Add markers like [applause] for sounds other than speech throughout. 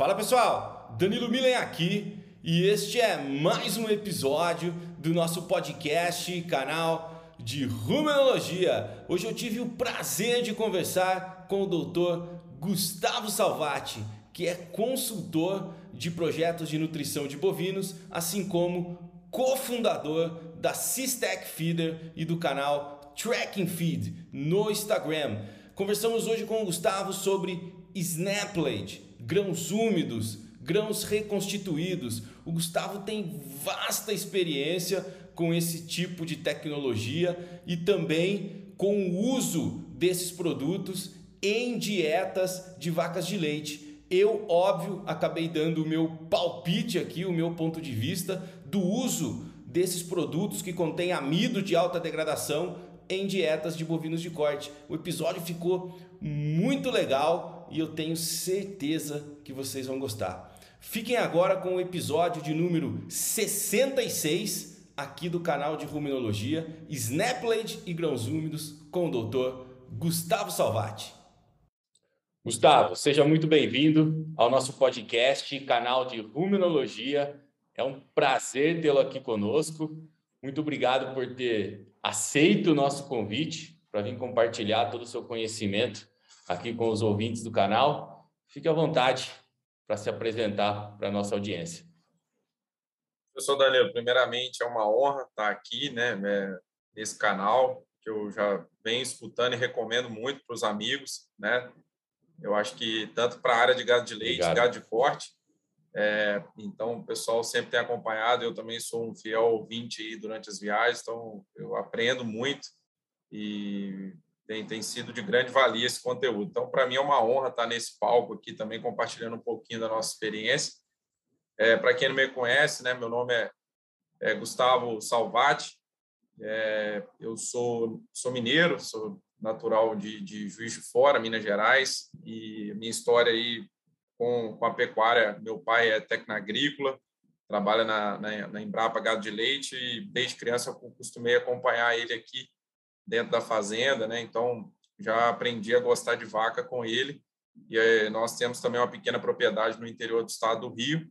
Fala pessoal, Danilo Milen aqui e este é mais um episódio do nosso podcast, canal de Rumenologia. Hoje eu tive o prazer de conversar com o doutor Gustavo Salvati, que é consultor de projetos de nutrição de bovinos, assim como cofundador da Sistec Feeder e do canal Tracking Feed no Instagram. Conversamos hoje com o Gustavo sobre Snaplade, grãos úmidos, grãos reconstituídos. O Gustavo tem vasta experiência com esse tipo de tecnologia e também com o uso desses produtos em dietas de vacas de leite. Eu, óbvio, acabei dando o meu palpite aqui, o meu ponto de vista do uso desses produtos que contêm amido de alta degradação em dietas de bovinos de corte. O episódio ficou muito legal e eu tenho certeza que vocês vão gostar. Fiquem agora com o episódio de número 66 aqui do canal de Ruminologia, Snaplade e Grãos Úmidos com o doutor Gustavo Salvati. Gustavo, seja muito bem-vindo ao nosso podcast, canal de Ruminologia. É um prazer tê-lo aqui conosco. Muito obrigado por ter aceito o nosso convite para vir compartilhar todo o seu conhecimento aqui com os ouvintes do canal. Fique à vontade para se apresentar para a nossa audiência. Professor Danilo, primeiramente é uma honra estar aqui né, né, nesse canal, que eu já venho escutando e recomendo muito para os amigos. Né? Eu acho que tanto para a área de gado de leite, Obrigado. gado de corte, é, então o pessoal sempre tem acompanhado. Eu também sou um fiel ouvinte aí durante as viagens, então eu aprendo muito e tem, tem sido de grande valia esse conteúdo. Então, para mim é uma honra estar nesse palco aqui também compartilhando um pouquinho da nossa experiência. É, para quem não me conhece, né, meu nome é, é Gustavo Salvati. É, eu sou, sou mineiro, sou natural de, de Juiz de Fora, Minas Gerais, e minha história aí com, com a pecuária, meu pai é técnico agrícola, trabalha na, na, na Embrapa Gado de Leite, e desde criança eu costumei acompanhar ele aqui dentro da fazenda, né? Então já aprendi a gostar de vaca com ele. E aí, nós temos também uma pequena propriedade no interior do estado do Rio.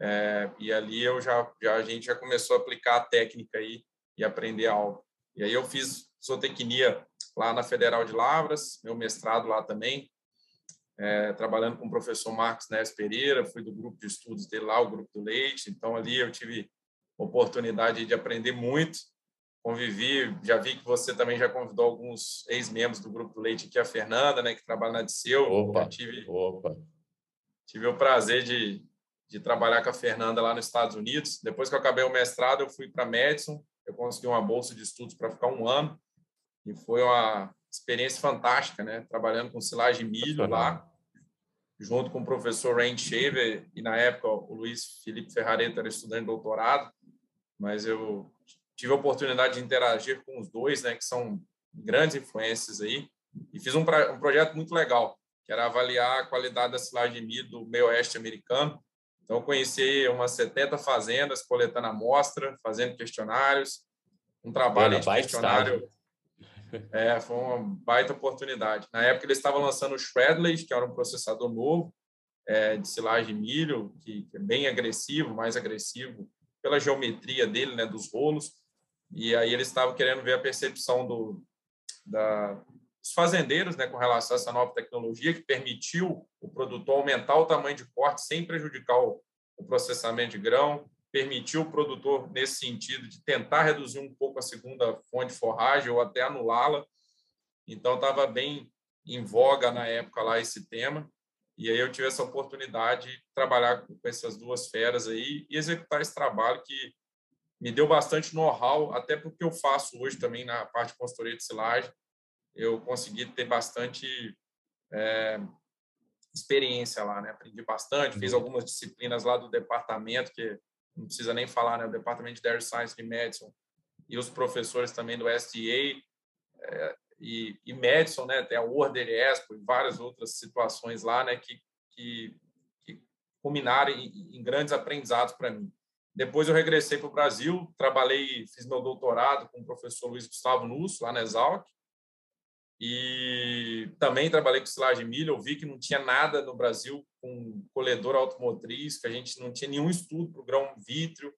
É, e ali eu já, já a gente já começou a aplicar a técnica aí e aprender algo. E aí eu fiz zootecnia lá na Federal de Lavras, meu mestrado lá também, é, trabalhando com o professor Marcos Neves Pereira, fui do grupo de estudos dele lá, o grupo do leite. Então ali eu tive oportunidade de aprender muito convivi, já vi que você também já convidou alguns ex-membros do Grupo do Leite aqui, a Fernanda, né, que trabalha na Diceu. Opa, tive, opa. Tive o prazer de, de trabalhar com a Fernanda lá nos Estados Unidos. Depois que eu acabei o mestrado, eu fui para Madison, eu consegui uma bolsa de estudos para ficar um ano, e foi uma experiência fantástica, né, trabalhando com silagem de milho lá, junto com o professor Randy Shaver, e na época o Luiz Felipe Ferrareta era estudante de doutorado, mas eu tive a oportunidade de interagir com os dois, né, que são grandes influências aí, e fiz um, pra, um projeto muito legal, que era avaliar a qualidade da silagem de milho do meio oeste americano. Então, conheci umas 70 fazendas, coletando amostra, fazendo questionários, um trabalho de questionário. É, foi uma baita oportunidade. Na época, eles estavam lançando o Shredley, que era um processador novo é, de silagem de milho, que, que é bem agressivo, mais agressivo pela geometria dele, né, dos rolos. E aí eles estavam querendo ver a percepção do, da, dos fazendeiros né, com relação a essa nova tecnologia que permitiu o produtor aumentar o tamanho de corte sem prejudicar o, o processamento de grão, permitiu o produtor, nesse sentido, de tentar reduzir um pouco a segunda fonte de forragem ou até anulá-la. Então, estava bem em voga na época lá esse tema. E aí eu tive essa oportunidade de trabalhar com essas duas feras aí e executar esse trabalho que me deu bastante know-how, até porque eu faço hoje também na parte de consultoria de silagem, eu consegui ter bastante é, experiência lá, né? Aprendi bastante, fiz uhum. algumas disciplinas lá do departamento, que não precisa nem falar, né? O departamento de Dairy Science de Madison e os professores também do SDA é, e, e Madison, né? Tem a Order Expo e várias outras situações lá, né? Que, que, que culminaram em, em grandes aprendizados para mim. Depois eu regressei para o Brasil, trabalhei, fiz meu doutorado com o professor Luiz Gustavo Nusso, lá na Exalc. E também trabalhei com silagem de milho. Eu vi que não tinha nada no Brasil com colhedor automotriz, que a gente não tinha nenhum estudo para o grão vítreo.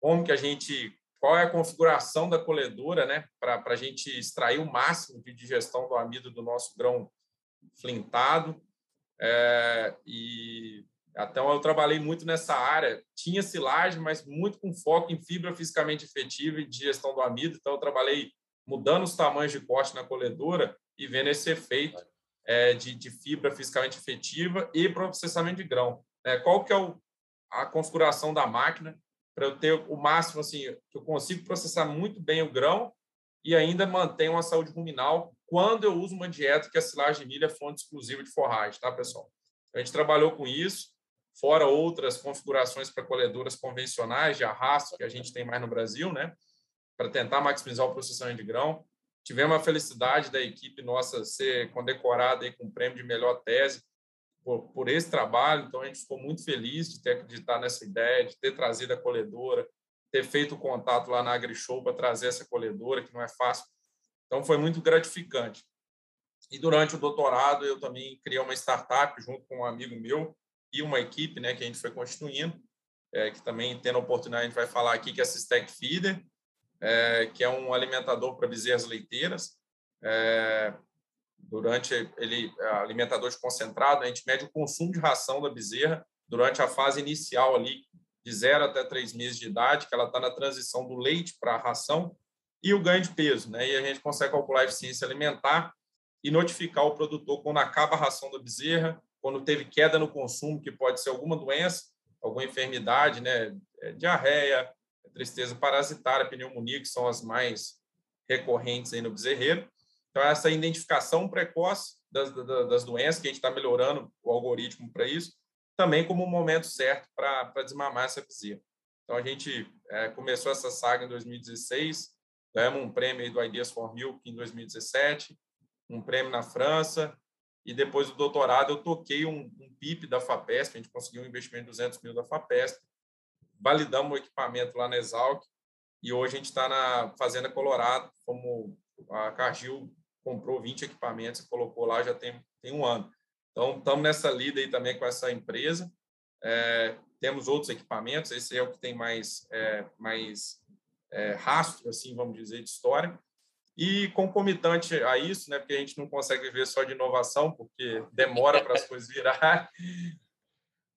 Como que a gente, qual é a configuração da colhedora, né, para a gente extrair o máximo de digestão do amido do nosso grão flintado. É, e então eu trabalhei muito nessa área. Tinha silagem, mas muito com foco em fibra fisicamente efetiva e digestão do amido. Então eu trabalhei mudando os tamanhos de corte na colhedora e vendo esse efeito é, de, de, fibra fisicamente efetiva e processamento de grão. É, qual que é o, a configuração da máquina para eu ter o máximo assim que eu consigo processar muito bem o grão e ainda manter uma saúde ruminal quando eu uso uma dieta que a silagem de milho é fonte exclusiva de forragem, tá, pessoal? A gente trabalhou com isso, fora outras configurações para colhedoras convencionais de arrasto que a gente tem mais no Brasil, né? para tentar maximizar o processamento de grão. Tivemos a felicidade da equipe nossa ser condecorada aí com o prêmio de melhor tese por, por esse trabalho, então a gente ficou muito feliz de ter acreditado nessa ideia, de ter trazido a colhedora, ter feito o contato lá na AgriShow para trazer essa colhedora, que não é fácil. Então foi muito gratificante. E durante o doutorado eu também criei uma startup junto com um amigo meu e uma equipe, né, que a gente foi constituindo, é, que também tendo a oportunidade a gente vai falar aqui que é a Sistec Feeder, é, que é um alimentador para bezerras leiteiras. É, durante ele é, alimentador de concentrado, a gente mede o consumo de ração da bezerra durante a fase inicial ali, de zero até três meses de idade, que ela está na transição do leite para a ração, e o ganho de peso. Né? E a gente consegue calcular a eficiência alimentar e notificar o produtor quando acaba a ração da bezerra, quando teve queda no consumo, que pode ser alguma doença, alguma enfermidade, né? É, diarreia, tristeza parasitária, pneumonia, que são as mais recorrentes aí no bezerreiro. Então, essa identificação precoce das, das doenças, que a gente está melhorando o algoritmo para isso, também como um momento certo para desmamar essa bezerra. Então, a gente é, começou essa saga em 2016, ganhamos um prêmio do Ideas for Milk em 2017, um prêmio na França, e depois do doutorado eu toquei um, um PIP da FAPESP, a gente conseguiu um investimento de 200 mil da FAPESP, validamos o equipamento lá na Exalc e hoje a gente está na Fazenda Colorado, como a Cargill comprou 20 equipamentos e colocou lá já tem, tem um ano. Então, estamos nessa lida aí também com essa empresa. É, temos outros equipamentos, esse é o que tem mais, é, mais é, rastro, assim, vamos dizer, de história. E concomitante a isso, né, porque a gente não consegue viver só de inovação, porque demora para as coisas virar, [laughs]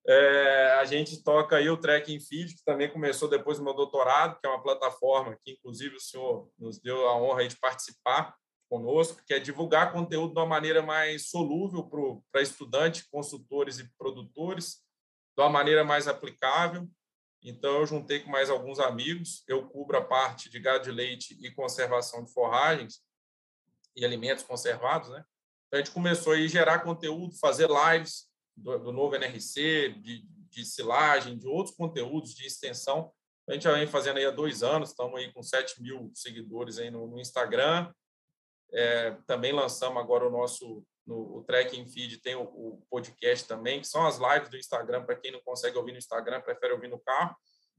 é, a gente toca aí o Tracking Feed, que também começou depois do meu doutorado, que é uma plataforma que, inclusive, o senhor nos deu a honra de participar conosco, que é divulgar conteúdo de uma maneira mais solúvel para estudantes, consultores e produtores, de uma maneira mais aplicável. Então, eu juntei com mais alguns amigos, eu cubro a parte de gado de leite e conservação de forragens e alimentos conservados, né? Então, a gente começou a gerar conteúdo, fazer lives, do, do novo NRC, de, de silagem, de outros conteúdos de extensão. A gente já vem fazendo aí há dois anos, estamos aí com 7 mil seguidores aí no, no Instagram. É, também lançamos agora o nosso no o Tracking Feed, tem o, o, podcast também, que são as lives do Instagram, para quem não consegue ouvir no Instagram, prefere ouvir no carro.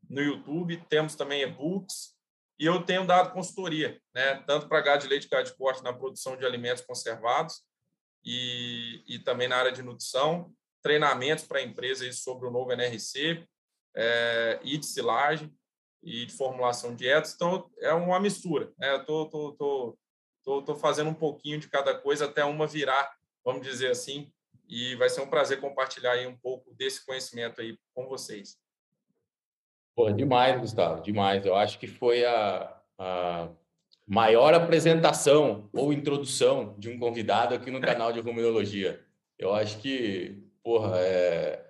No YouTube, temos também e-books, e eu tenho dado consultoria, né, tanto para gado de leite gado de corte na produção de alimentos conservados, e, e também na área de nutrição treinamentos para empresas sobre o novo NRC é, e de silagem e de formulação de dietas. Então, é uma mistura. Né? Eu estou tô, tô, tô, tô, fazendo um pouquinho de cada coisa até uma virar, vamos dizer assim, e vai ser um prazer compartilhar aí um pouco desse conhecimento aí com vocês. Pô, demais, Gustavo, demais. Eu acho que foi a, a maior apresentação ou introdução de um convidado aqui no canal de Ruminologia. Eu acho que porra, é,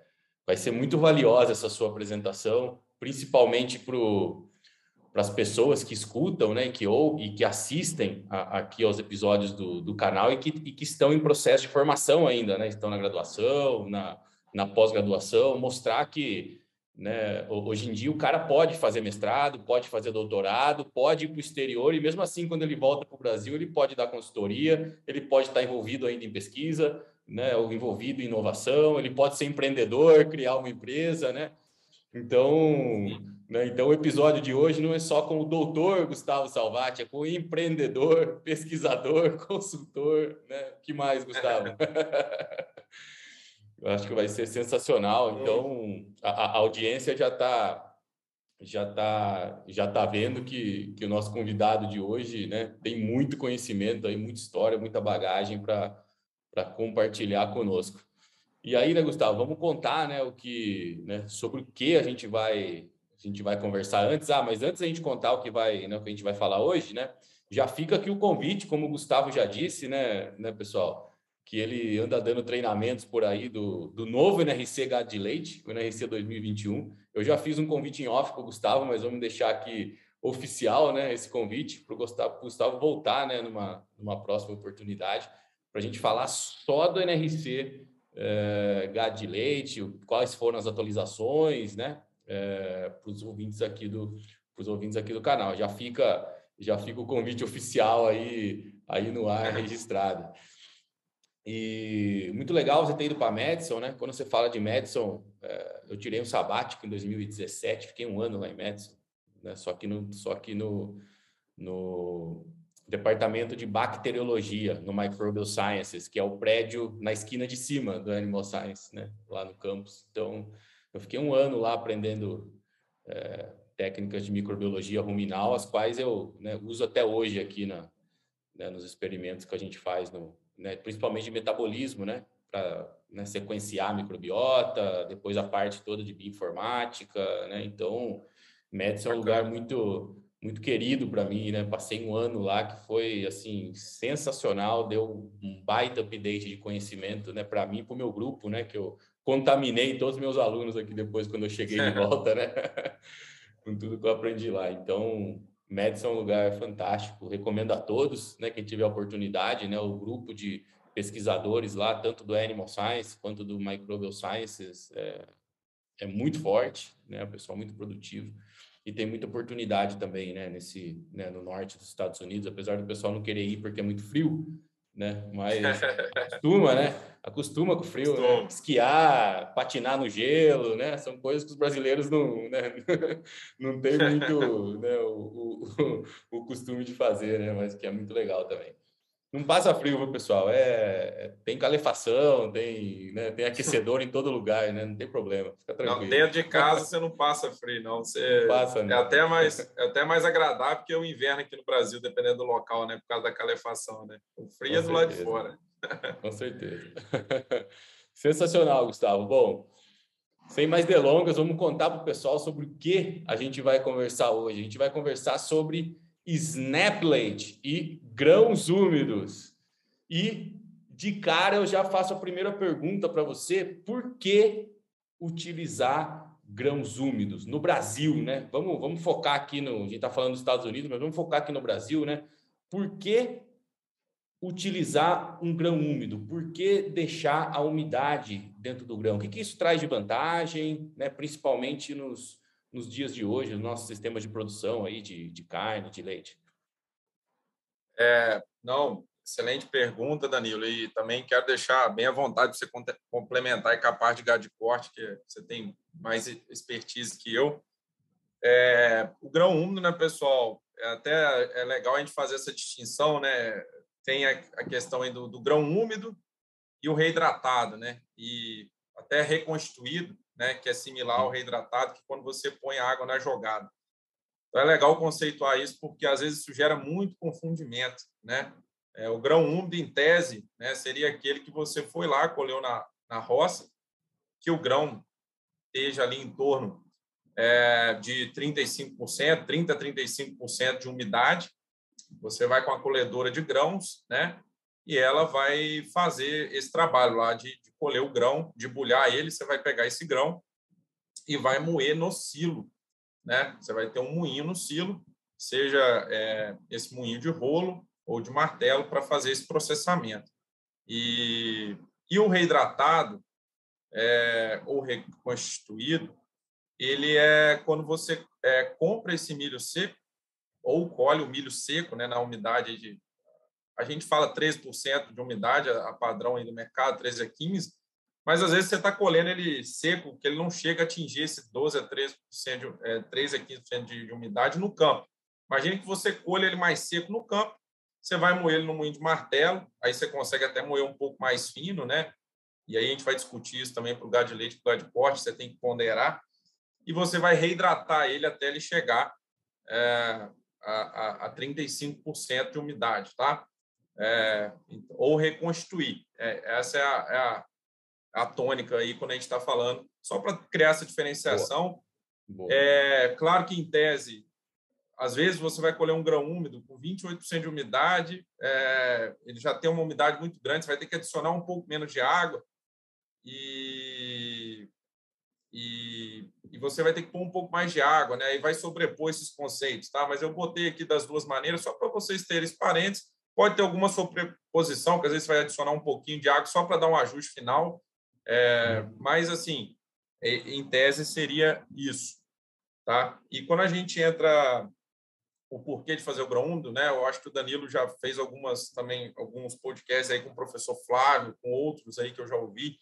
vai ser muito valiosa essa sua apresentação, principalmente para as pessoas que escutam, né, que ou e que assistem a, aqui aos episódios do, do canal e que, e que estão em processo de formação ainda, né, estão na graduação, na, na pós-graduação, mostrar que né, hoje em dia o cara pode fazer mestrado, pode fazer doutorado, pode ir para o exterior e mesmo assim quando ele volta para o Brasil ele pode dar consultoria, ele pode estar envolvido ainda em pesquisa, né, o envolvido em inovação, ele pode ser empreendedor, criar uma empresa, né? Então, Né? Então, o episódio de hoje não é só com o doutor Gustavo Salvati, é com o empreendedor, pesquisador, [laughs] consultor. Né? que mais, Gustavo? [laughs] Eu acho que vai ser sensacional. Então, a, a audiência já está já tá, já tá vendo que, que o nosso convidado de hoje né, tem muito conhecimento, aí, muita história, muita bagagem para compartilhar conosco. E aí, né, Gustavo, vamos contar né, o que, né, sobre o que a gente vai a gente vai conversar antes. Ah, mas antes a gente contar o que vai, né, o que a gente vai falar hoje, né? Já fica aqui o convite, como o Gustavo já disse, né, né, pessoal? que ele anda dando treinamentos por aí do, do novo NRC Gado de Leite, o NRC 2021. Eu já fiz um convite em off para o Gustavo, mas vamos deixar aqui oficial né, esse convite para o Gustavo, Gustavo voltar né, numa, numa próxima oportunidade para a gente falar só do NRC é, Gado de Leite, quais foram as atualizações né, é, para os ouvintes aqui do para ouvintes aqui do canal. Já fica já fica o convite oficial aí aí no ar registrado. E muito legal você ter ido para Madison, né? Quando você fala de Madison, é, eu tirei um sabático em 2017, fiquei um ano lá em Madison, né? Só que no, só que no, no departamento de bacteriologia, no Microbial Sciences, que é o prédio na esquina de cima do Animal Science, né? Lá no campus. Então, eu fiquei um ano lá aprendendo é, técnicas de microbiologia ruminal, as quais eu né, uso até hoje aqui na, né, nos experimentos que a gente faz no né, principalmente de metabolismo, né, para né, sequenciar a microbiota, depois a parte toda de bioinformática, né, então Médici é um lugar muito muito querido para mim, né, passei um ano lá que foi assim sensacional, deu um baita update de conhecimento, né, para mim, para o meu grupo, né, que eu contaminei todos os meus alunos aqui depois quando eu cheguei de [laughs] volta, né, com tudo que eu aprendi lá, então Madison é um lugar fantástico, recomendo a todos, né, quem tiver a oportunidade, né, o grupo de pesquisadores lá, tanto do Animal Science quanto do Microbial Sciences, é, é muito forte, né, o pessoal muito produtivo e tem muita oportunidade também, né, nesse, né, no norte dos Estados Unidos, apesar do pessoal não querer ir porque é muito frio, né? Mas [laughs] acostuma, né? Acostuma com o frio, né? esquiar, patinar no gelo, né? São coisas que os brasileiros não, né? [laughs] não têm muito né? o, o, [laughs] o, costume de fazer, né? Mas que é muito legal também. Não passa frio, viu, pessoal? É, é, tem calefação, tem, né, tem aquecedor em todo lugar, né? Não tem problema, fica tranquilo. Não, dentro de casa você não passa frio, não. Você não passa, né? É até mais, [laughs] é até mais agradável que o inverno aqui no Brasil, dependendo do local, né? Por causa da calefação, né? O frio Com é do certeza. lado de fora. Com certeza. [laughs] Sensacional, Gustavo. Bom, sem mais delongas, vamos contar para o pessoal sobre o que a gente vai conversar hoje. A gente vai conversar sobre Snaplate e grãos úmidos. E de cara eu já faço a primeira pergunta para você: por que utilizar grãos úmidos no Brasil, né? Vamos, vamos focar aqui no. A gente está falando dos Estados Unidos, mas vamos focar aqui no Brasil, né? Por que utilizar um grão úmido? Por que deixar a umidade dentro do grão? O que, que isso traz de vantagem, né? principalmente nos, nos dias de hoje, no nosso sistema de produção aí de, de carne, de leite? É, não, excelente pergunta, Danilo. E também quero deixar bem à vontade de você complementar com a parte de gado de corte, que você tem mais expertise que eu. É, o grão úmido, né, pessoal? É até é legal a gente fazer essa distinção, né? Tem a, a questão aí do, do grão úmido e o reidratado, né? E até reconstituído né, que é similar ao reidratado, que quando você põe água na jogada. Então é legal conceituar isso, porque às vezes isso gera muito confundimento. Né? É, o grão úmido, em tese, né, seria aquele que você foi lá, colheu na, na roça, que o grão esteja ali em torno é, de 35%, 30% a 35% de umidade. Você vai com a colhedora de grãos, né? E ela vai fazer esse trabalho lá de, de colher o grão, de bulhar ele, você vai pegar esse grão e vai moer no silo, né? Você vai ter um moinho no silo, seja é, esse moinho de rolo ou de martelo para fazer esse processamento. E, e o reidratado é, ou reconstituído, ele é quando você é, compra esse milho seco ou colhe o milho seco, né, na umidade de a gente fala 13% de umidade, a padrão aí do mercado, 13 a 15, mas às vezes você está colhendo ele seco, que ele não chega a atingir esse 12 a 13%, de, é, 3 a 15% de, de umidade no campo. Imagine que você colhe ele mais seco no campo, você vai moer ele no moinho de martelo, aí você consegue até moer um pouco mais fino, né? E aí a gente vai discutir isso também para o gado de leite, para o gado de corte, você tem que ponderar. E você vai reidratar ele até ele chegar é, a, a, a 35% de umidade, tá? É, ou reconstituir. É, essa é a, é a, a, tônica aí quando a gente está falando, só para criar essa diferenciação. Boa. Boa. É claro que, em tese, às vezes você vai colher um grão úmido com 28% de umidade, é, ele já tem uma umidade muito grande, você vai ter que adicionar um pouco menos de água e, e, e você vai ter que pôr um pouco mais de água, né? E vai sobrepor esses conceitos, tá? Mas eu botei aqui das duas maneiras só para vocês terem parentes Pode ter alguma sobreposição, que às vezes vai adicionar um pouquinho de água só para dar um ajuste final. É, mas, assim, em tese seria isso. Tá? E quando a gente entra o porquê de fazer o úmido, né? Eu acho que o Danilo já fez algumas também alguns podcasts aí com o professor Flávio, com outros aí que eu já ouvi.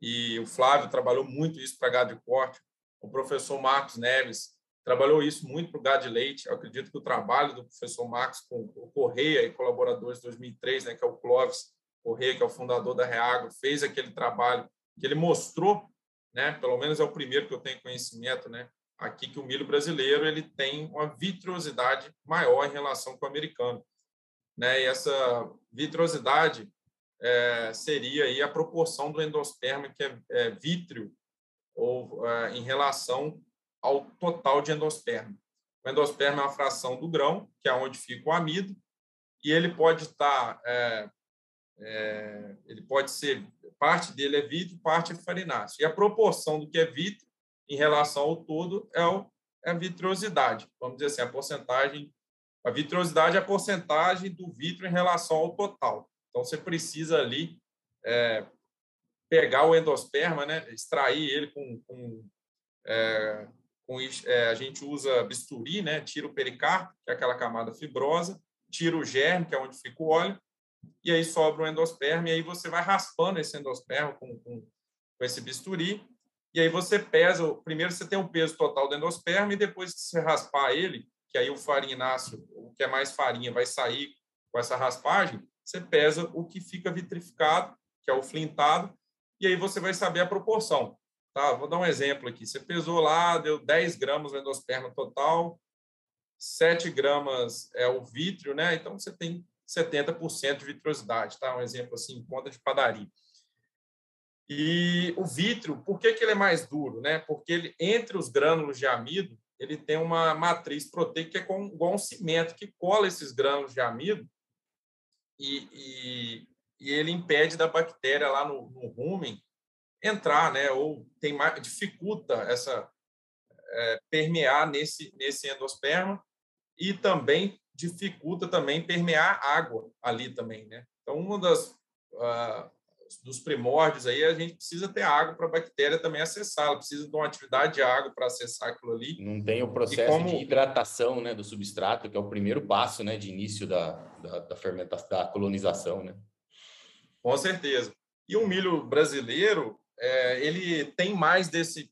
E o Flávio trabalhou muito isso para gado de corte. O professor Marcos Neves trabalhou isso muito para o gado de leite. Eu acredito que o trabalho do professor Marcos com o Correia e colaboradores de 2003, né, que é o Clóvis Correia, que é o fundador da Reagro, fez aquele trabalho que ele mostrou, né, pelo menos é o primeiro que eu tenho conhecimento, né, aqui que o milho brasileiro ele tem uma vitrosidade maior em relação com o americano, né? E essa vitrosidade é, seria aí a proporção do endosperma que é, é vítreo ou é, em relação ao total de endosperma. O endosperma é uma fração do grão, que é onde fica o amido, e ele pode estar, é, é, ele pode ser, parte dele é vítreo, parte é farináceo. E a proporção do que é vítreo em relação ao todo é, o, é a vitrosidade. Vamos dizer assim, a porcentagem, a vitrosidade é a porcentagem do vítreo em relação ao total. Então, você precisa ali é, pegar o endosperma, né, extrair ele com, com é, com é, a gente usa bisturi, né? Tira o pericarpo, que é aquela camada fibrosa, tira o germe, que é onde fica o óleo, e aí sobra o endosperma, e aí você vai raspando esse endosperma com, com, com esse bisturi, e aí você pesa, primeiro você tem o peso total do endosperma, e depois que você raspar ele, que aí o farináceo, o que é mais farinha, vai sair com essa raspagem, você pesa o que fica vitrificado, que é o flintado, e aí você vai saber a proporção. Tá, vou dar um exemplo aqui. Você pesou lá, deu 10 gramas de endosperma total, 7 gramas é o vítreo, né? Então você tem 70% de vitrosidade, tá? Um exemplo assim, conta de padaria. E o vítreo, por que, que ele é mais duro, né? Porque ele, entre os grânulos de amido, ele tem uma matriz proteica que é com, igual um cimento que cola esses grânulos de amido e, e, e ele impede da bactéria lá no, no rumen entrar, né? Ou tem mais, dificulta essa é, permear nesse nesse endosperma e também dificulta também permear água ali também, né? Então, uma das uh, dos primórdios aí, a gente precisa ter água para a bactéria também acessar, ela precisa de uma atividade de água para acessar aquilo ali. Não tem o processo como... de hidratação né, do substrato, que é o primeiro passo né, de início da, da, da fermentação, da colonização, né? Com certeza. E o milho brasileiro, é, ele tem mais desse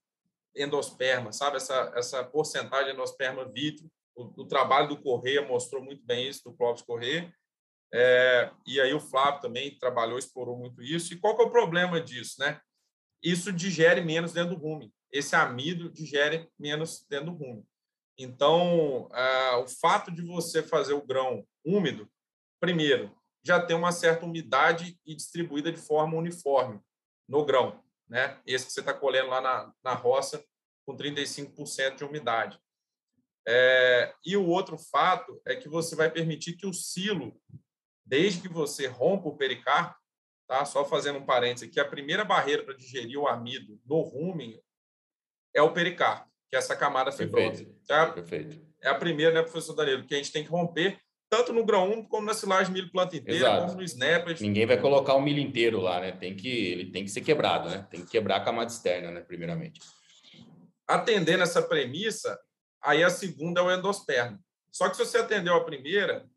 endosperma, sabe? Essa, essa porcentagem de endosperma vítreo. O, o trabalho do Correia mostrou muito bem isso, do Clóvis Correia. É, e aí o Flávio também trabalhou, explorou muito isso. E qual que é o problema disso, né? Isso digere menos dentro do rumen. Esse amido digere menos dentro do rumen. Então, é, o fato de você fazer o grão úmido, primeiro, já tem uma certa umidade e distribuída de forma uniforme no grão né? Esse que você está colhendo lá na, na roça com 35% de umidade. É, e o outro fato é que você vai permitir que o silo, desde que você rompa o pericarpo, tá? Só fazendo um parênteses aqui, a primeira barreira para digerir o amido no rumen é o pericarpo, que é essa camada fibrosa. Perfeito. Tá? Perfeito. É a primeira, né, professor Danilo, que a gente tem que romper tanto no grão úmido como na silagem milho planta inteira, Exato. como no snapper. Ninguém vai colocar o milho inteiro lá, né? Tem que, ele tem que ser quebrado, né? Tem que quebrar a camada externa, né? Primeiramente. Atendendo essa premissa, aí a segunda é o endosperma. Só que se você atendeu a primeira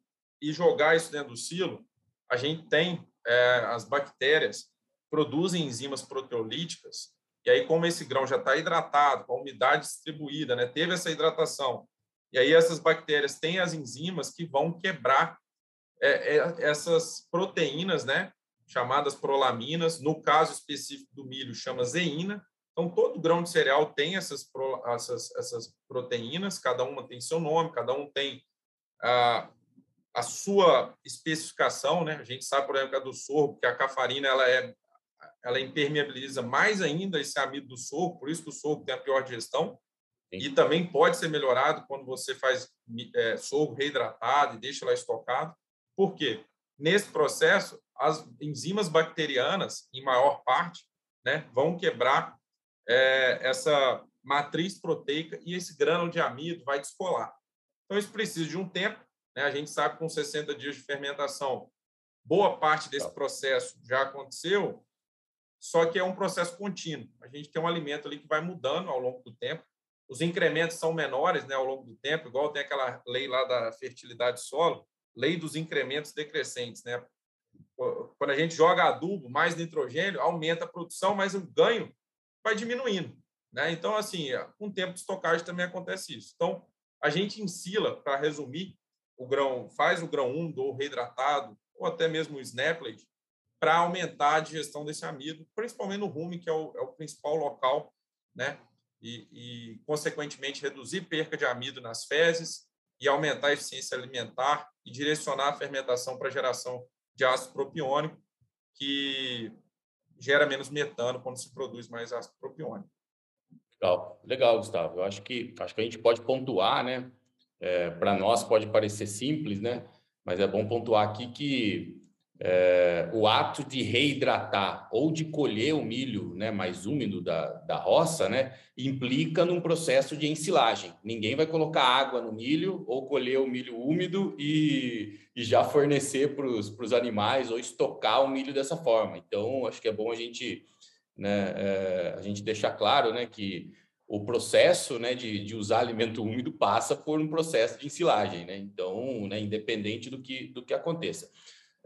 e jogar isso dentro do silo, a gente tem é, as bactérias produzem enzimas proteolíticas, e aí como esse grão já está hidratado, com a umidade distribuída, né, teve essa hidratação, e aí essas bactérias têm as enzimas que vão quebrar é, é, essas proteínas, né, chamadas prolaminas, no caso específico do milho chama zeína, então, todo grão de cereal tem essas, essas, essas proteínas, cada uma tem seu nome, cada um tem a, a sua especificação, né? A gente sabe, por exemplo, que a do sorgo, que a cafarina ela é ela impermeabiliza mais ainda esse amido do sorgo, por isso que o sorgo tem a pior digestão. Sim. E também pode ser melhorado quando você faz é, sorgo reidratado e deixa lá estocado. Por quê? Nesse processo, as enzimas bacterianas, em maior parte, né, vão quebrar é, essa matriz proteica e esse grânulo de amido vai descolar. Então, isso precisa de um tempo. Né? A gente sabe que com 60 dias de fermentação, boa parte desse tá. processo já aconteceu, só que é um processo contínuo. A gente tem um alimento ali que vai mudando ao longo do tempo. Os incrementos são menores né, ao longo do tempo, igual tem aquela lei lá da fertilidade solo, lei dos incrementos decrescentes. Né? Quando a gente joga adubo, mais nitrogênio, aumenta a produção, mas o ganho vai diminuindo. Né? Então, assim, com o tempo de estocagem também acontece isso. Então, a gente ensila, para resumir, o grão, faz o grão úmido ou reidratado, ou até mesmo o snapled, para aumentar a digestão desse amido, principalmente no rume, que é o, é o principal local, né? E, e, consequentemente, reduzir perca de amido nas fezes e aumentar a eficiência alimentar e direcionar a fermentação para a geração de ácido propiônico, que gera menos metano quando se produz mais ácido propiônico. Legal, legal, Gustavo. Eu acho que acho que a gente pode pontuar, né? É, Para nós pode parecer simples, né? Mas é bom pontuar aqui que é, o ato de reidratar ou de colher o milho né, mais úmido da, da roça né, implica num processo de ensilagem. Ninguém vai colocar água no milho ou colher o milho úmido e, e já fornecer para os animais ou estocar o milho dessa forma. Então, acho que é bom a gente, né, é, a gente deixar claro né, que o processo né, de, de usar alimento úmido passa por um processo de ensilagem. Né? Então, né, independente do que, do que aconteça.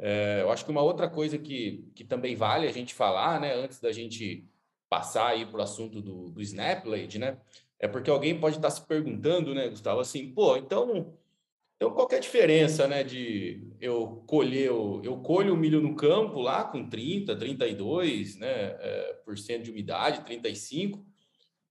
É, eu acho que uma outra coisa que, que também vale a gente falar, né, antes da gente passar aí para o assunto do, do Snapblade, né, é porque alguém pode estar se perguntando, né, Gustavo, assim, pô, então, então qual é a diferença, né, de eu colher, eu colho o milho no campo lá com 30, 32, né, é, por cento de umidade, 35,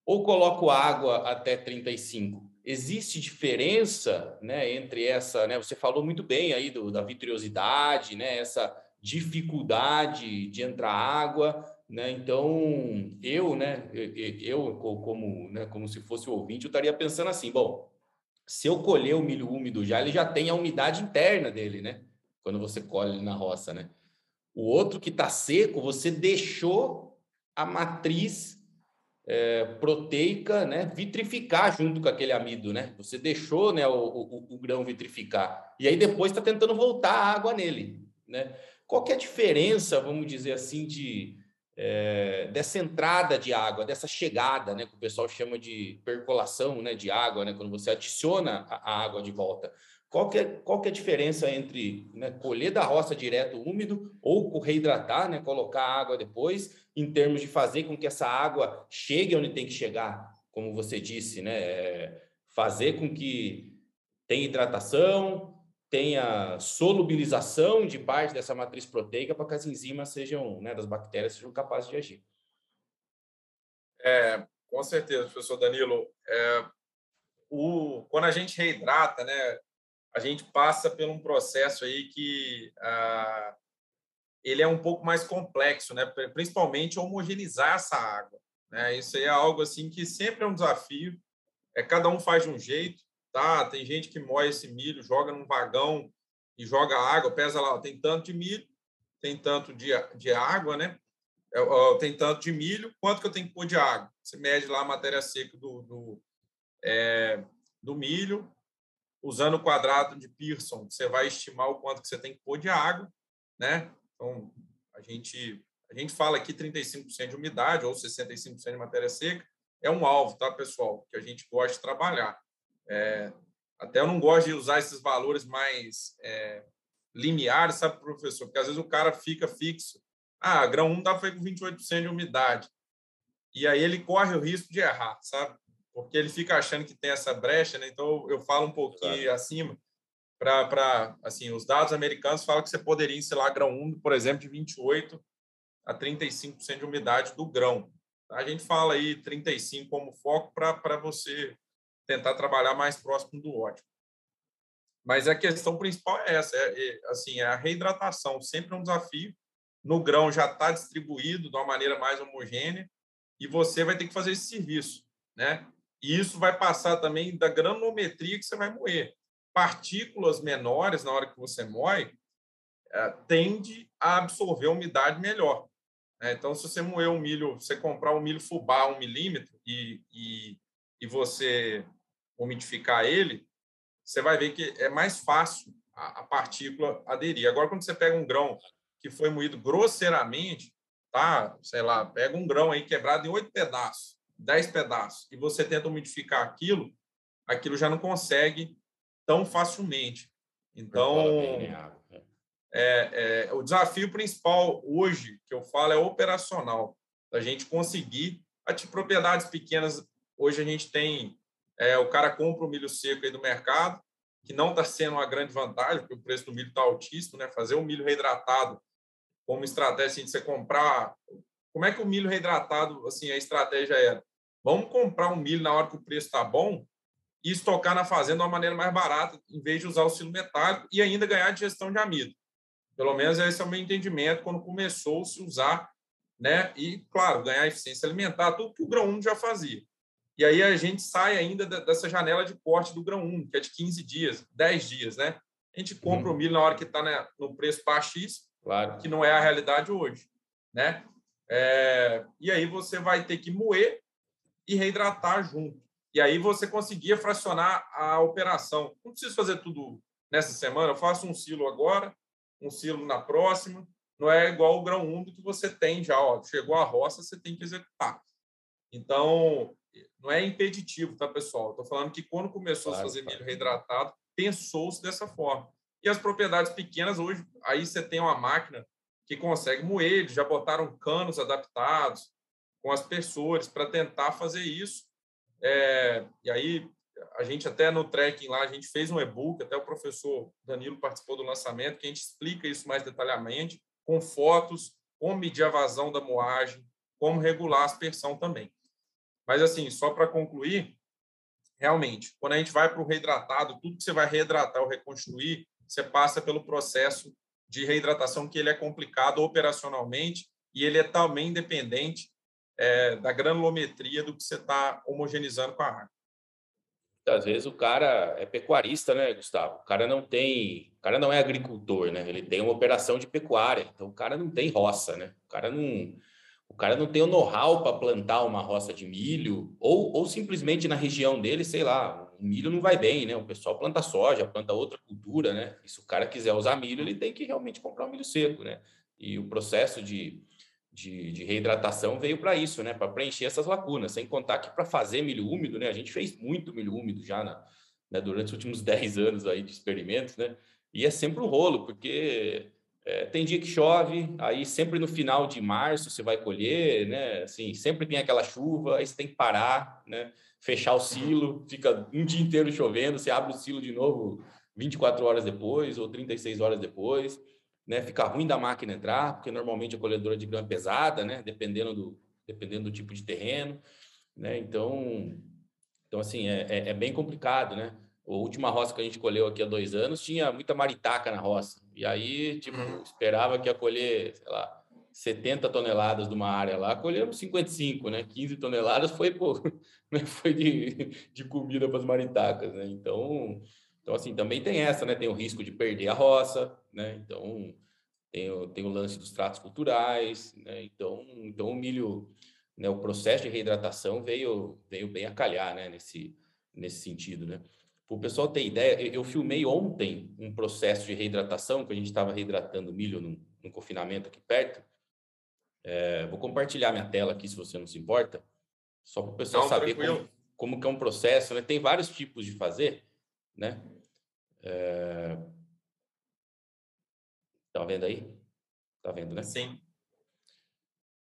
ou coloco água até 35? Existe diferença né, entre essa, né, você falou muito bem aí do, da vitriosidade, né, essa dificuldade de entrar água, né, então eu, né, eu como, né, como se fosse o ouvinte, eu estaria pensando assim, bom, se eu colher o milho úmido já, ele já tem a umidade interna dele, né, quando você colhe na roça, né. O outro que está seco, você deixou a matriz é, proteica né, vitrificar junto com aquele amido, né? Você deixou né, o, o, o grão vitrificar. E aí depois está tentando voltar a água nele. Né? Qual é a diferença, vamos dizer assim, de, é, dessa entrada de água, dessa chegada, né, que o pessoal chama de percolação né, de água, né, quando você adiciona a, a água de volta? Qual que é, qual que é a diferença entre né, colher da roça direto úmido ou reidratar, né, colocar água depois, em termos de fazer com que essa água chegue onde tem que chegar, como você disse, né, é, fazer com que tenha hidratação, tenha solubilização de parte dessa matriz proteica para que as enzimas sejam, né, das bactérias sejam capazes de agir. É, com certeza, professor Danilo. É, o, quando a gente reidrata, né, a gente passa por um processo aí que ah, ele é um pouco mais complexo, né? principalmente homogeneizar essa água. Né? Isso é algo assim que sempre é um desafio. É, cada um faz de um jeito. Tá? Tem gente que moe esse milho, joga num vagão e joga água, pesa lá, tem tanto de milho, tem tanto de, de água, né? É, tem tanto de milho, quanto que eu tenho que pôr de água? Você mede lá a matéria seca do, do, é, do milho, usando o quadrado de Pearson, você vai estimar o quanto que você tem que pôr de água, né? Então, a gente, a gente fala aqui 35% de umidade ou 65% de matéria seca, é um alvo, tá, pessoal? Que a gente gosta de trabalhar. É, até eu não gosto de usar esses valores mais é, limiares, sabe, professor? Porque às vezes o cara fica fixo Ah, grão 1 dá para com 28% de umidade. E aí ele corre o risco de errar, sabe? Porque ele fica achando que tem essa brecha, né? Então eu falo um pouquinho claro. acima para assim, os dados americanos falam que você poderia ensilar grão 1, por exemplo, de 28 a 35% de umidade do grão. A gente fala aí 35 como foco para você tentar trabalhar mais próximo do ótimo. Mas a questão principal é essa, é, é assim, é a reidratação, sempre um desafio. No grão já está distribuído de uma maneira mais homogênea e você vai ter que fazer esse serviço, né? E isso vai passar também da granometria que você vai moer. Partículas menores na hora que você moe é, tende a absorver umidade melhor. Né? Então, se você moer um milho, você comprar um milho fubá um milímetro e, e, e você umidificar ele, você vai ver que é mais fácil a, a partícula aderir. Agora, quando você pega um grão que foi moído grosseiramente, tá? Sei lá, pega um grão aí quebrado em oito pedaços, dez pedaços, e você tenta umidificar aquilo, aquilo já não consegue tão facilmente. Então, né? é, é, o desafio principal hoje que eu falo é operacional, da gente conseguir a propriedades pequenas. Hoje a gente tem é, o cara compra o milho seco aí do mercado, que não está sendo uma grande vantagem, porque o preço do milho está altíssimo, né? Fazer o milho reidratado como estratégia assim, de você comprar. Como é que o milho reidratado, assim, a estratégia era? Vamos comprar um milho na hora que o preço está bom e estocar na fazenda de uma maneira mais barata, em vez de usar o silo metálico e ainda ganhar de gestão de amido. Pelo menos esse é o meu entendimento quando começou a se usar, né? E, claro, ganhar eficiência alimentar, tudo que o grão 1 já fazia. E aí a gente sai ainda dessa janela de corte do grão 1, que é de 15 dias, 10 dias, né? A gente compra uhum. o milho na hora que está né, no preço baixíssimo, claro. que não é a realidade hoje, né? É, e aí você vai ter que moer e reidratar junto. E aí você conseguia fracionar a operação. Não preciso fazer tudo nessa semana, eu faço um silo agora, um silo na próxima. Não é igual o grão úmido que você tem já, ó, chegou a roça, você tem que executar. Então, não é impeditivo, tá, pessoal? Estou falando que quando começou claro, a fazer milho reidratado, pensou-se dessa forma. E as propriedades pequenas, hoje, aí você tem uma máquina que consegue moer, já botaram canos adaptados com aspersores para tentar fazer isso. É, e aí, a gente até no trekking lá, a gente fez um e-book, até o professor Danilo participou do lançamento, que a gente explica isso mais detalhadamente, com fotos, como medir a vazão da moagem, como regular a aspersão também. Mas, assim, só para concluir, realmente, quando a gente vai para o reidratado, tudo que você vai reidratar ou reconstruir, você passa pelo processo de reidratação que ele é complicado operacionalmente e ele é também dependente é, da granulometria do que você está homogeneizando com a água. Às vezes o cara é pecuarista, né, Gustavo? O cara não tem, o cara não é agricultor, né? Ele tem uma operação de pecuária, então o cara não tem roça, né? O cara não, o cara não tem o know-how para plantar uma roça de milho, ou, ou simplesmente na região dele, sei lá, o milho não vai bem, né? O pessoal planta soja, planta outra cultura, né? E se o cara quiser usar milho, ele tem que realmente comprar um milho seco, né? E o processo de, de, de reidratação veio para isso, né? Para preencher essas lacunas, sem contar que para fazer milho úmido, né? A gente fez muito milho úmido já na, né? durante os últimos [laughs] 10 anos aí de experimentos, né? E é sempre um rolo, porque é, tem dia que chove, aí sempre no final de março você vai colher, né? Assim, sempre tem aquela chuva, aí você tem que parar, né? Fechar o silo, fica um dia inteiro chovendo, você abre o silo de novo 24 horas depois ou 36 horas depois, né? Fica ruim da máquina entrar, porque normalmente a colhedora de grão é pesada, né? Dependendo do, dependendo do tipo de terreno, né? Então, então assim, é, é, é bem complicado, né? A última roça que a gente colheu aqui há dois anos tinha muita maritaca na roça. E aí, tipo, uhum. esperava que ia colher, sei lá, 70 toneladas de uma área lá, colhemos 55, né? 15 toneladas foi, pô, [laughs] né? foi de, de comida para as maritacas, né? Então, então, assim, também tem essa, né? Tem o risco de perder a roça, né? Então, tem o, tem o lance dos tratos culturais, né? Então, então o milho, né? O processo de reidratação veio, veio bem a calhar, né? Nesse, nesse sentido, né? o pessoal ter ideia, eu filmei ontem um processo de reidratação, que a gente estava reidratando milho no, no, confinamento aqui perto. É, vou compartilhar minha tela aqui, se você não se importa, só para o pessoal não, saber como, como, que é um processo. Né? Tem vários tipos de fazer, né? É... Tá vendo aí? Tá vendo, né? Sim.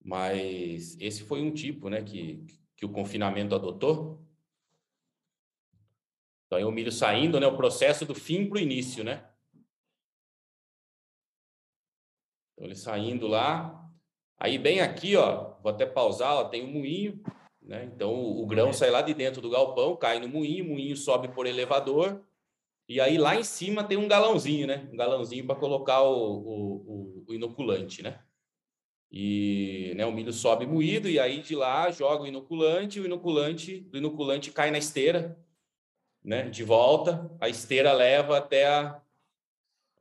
Mas esse foi um tipo, né, que, que o confinamento adotou. Então, é o milho saindo, né, o processo do fim para o início, né? Então, ele saindo lá. Aí, bem aqui, ó, vou até pausar, ó, tem um moinho, né? Então, o, o grão sai lá de dentro do galpão, cai no moinho, o moinho sobe por elevador, e aí lá em cima tem um galãozinho, né? Um galãozinho para colocar o, o, o, inoculante, né? E né, o milho sobe moído, e aí de lá joga o inoculante, o inoculante, o inoculante cai na esteira, né? De volta, a esteira leva até a,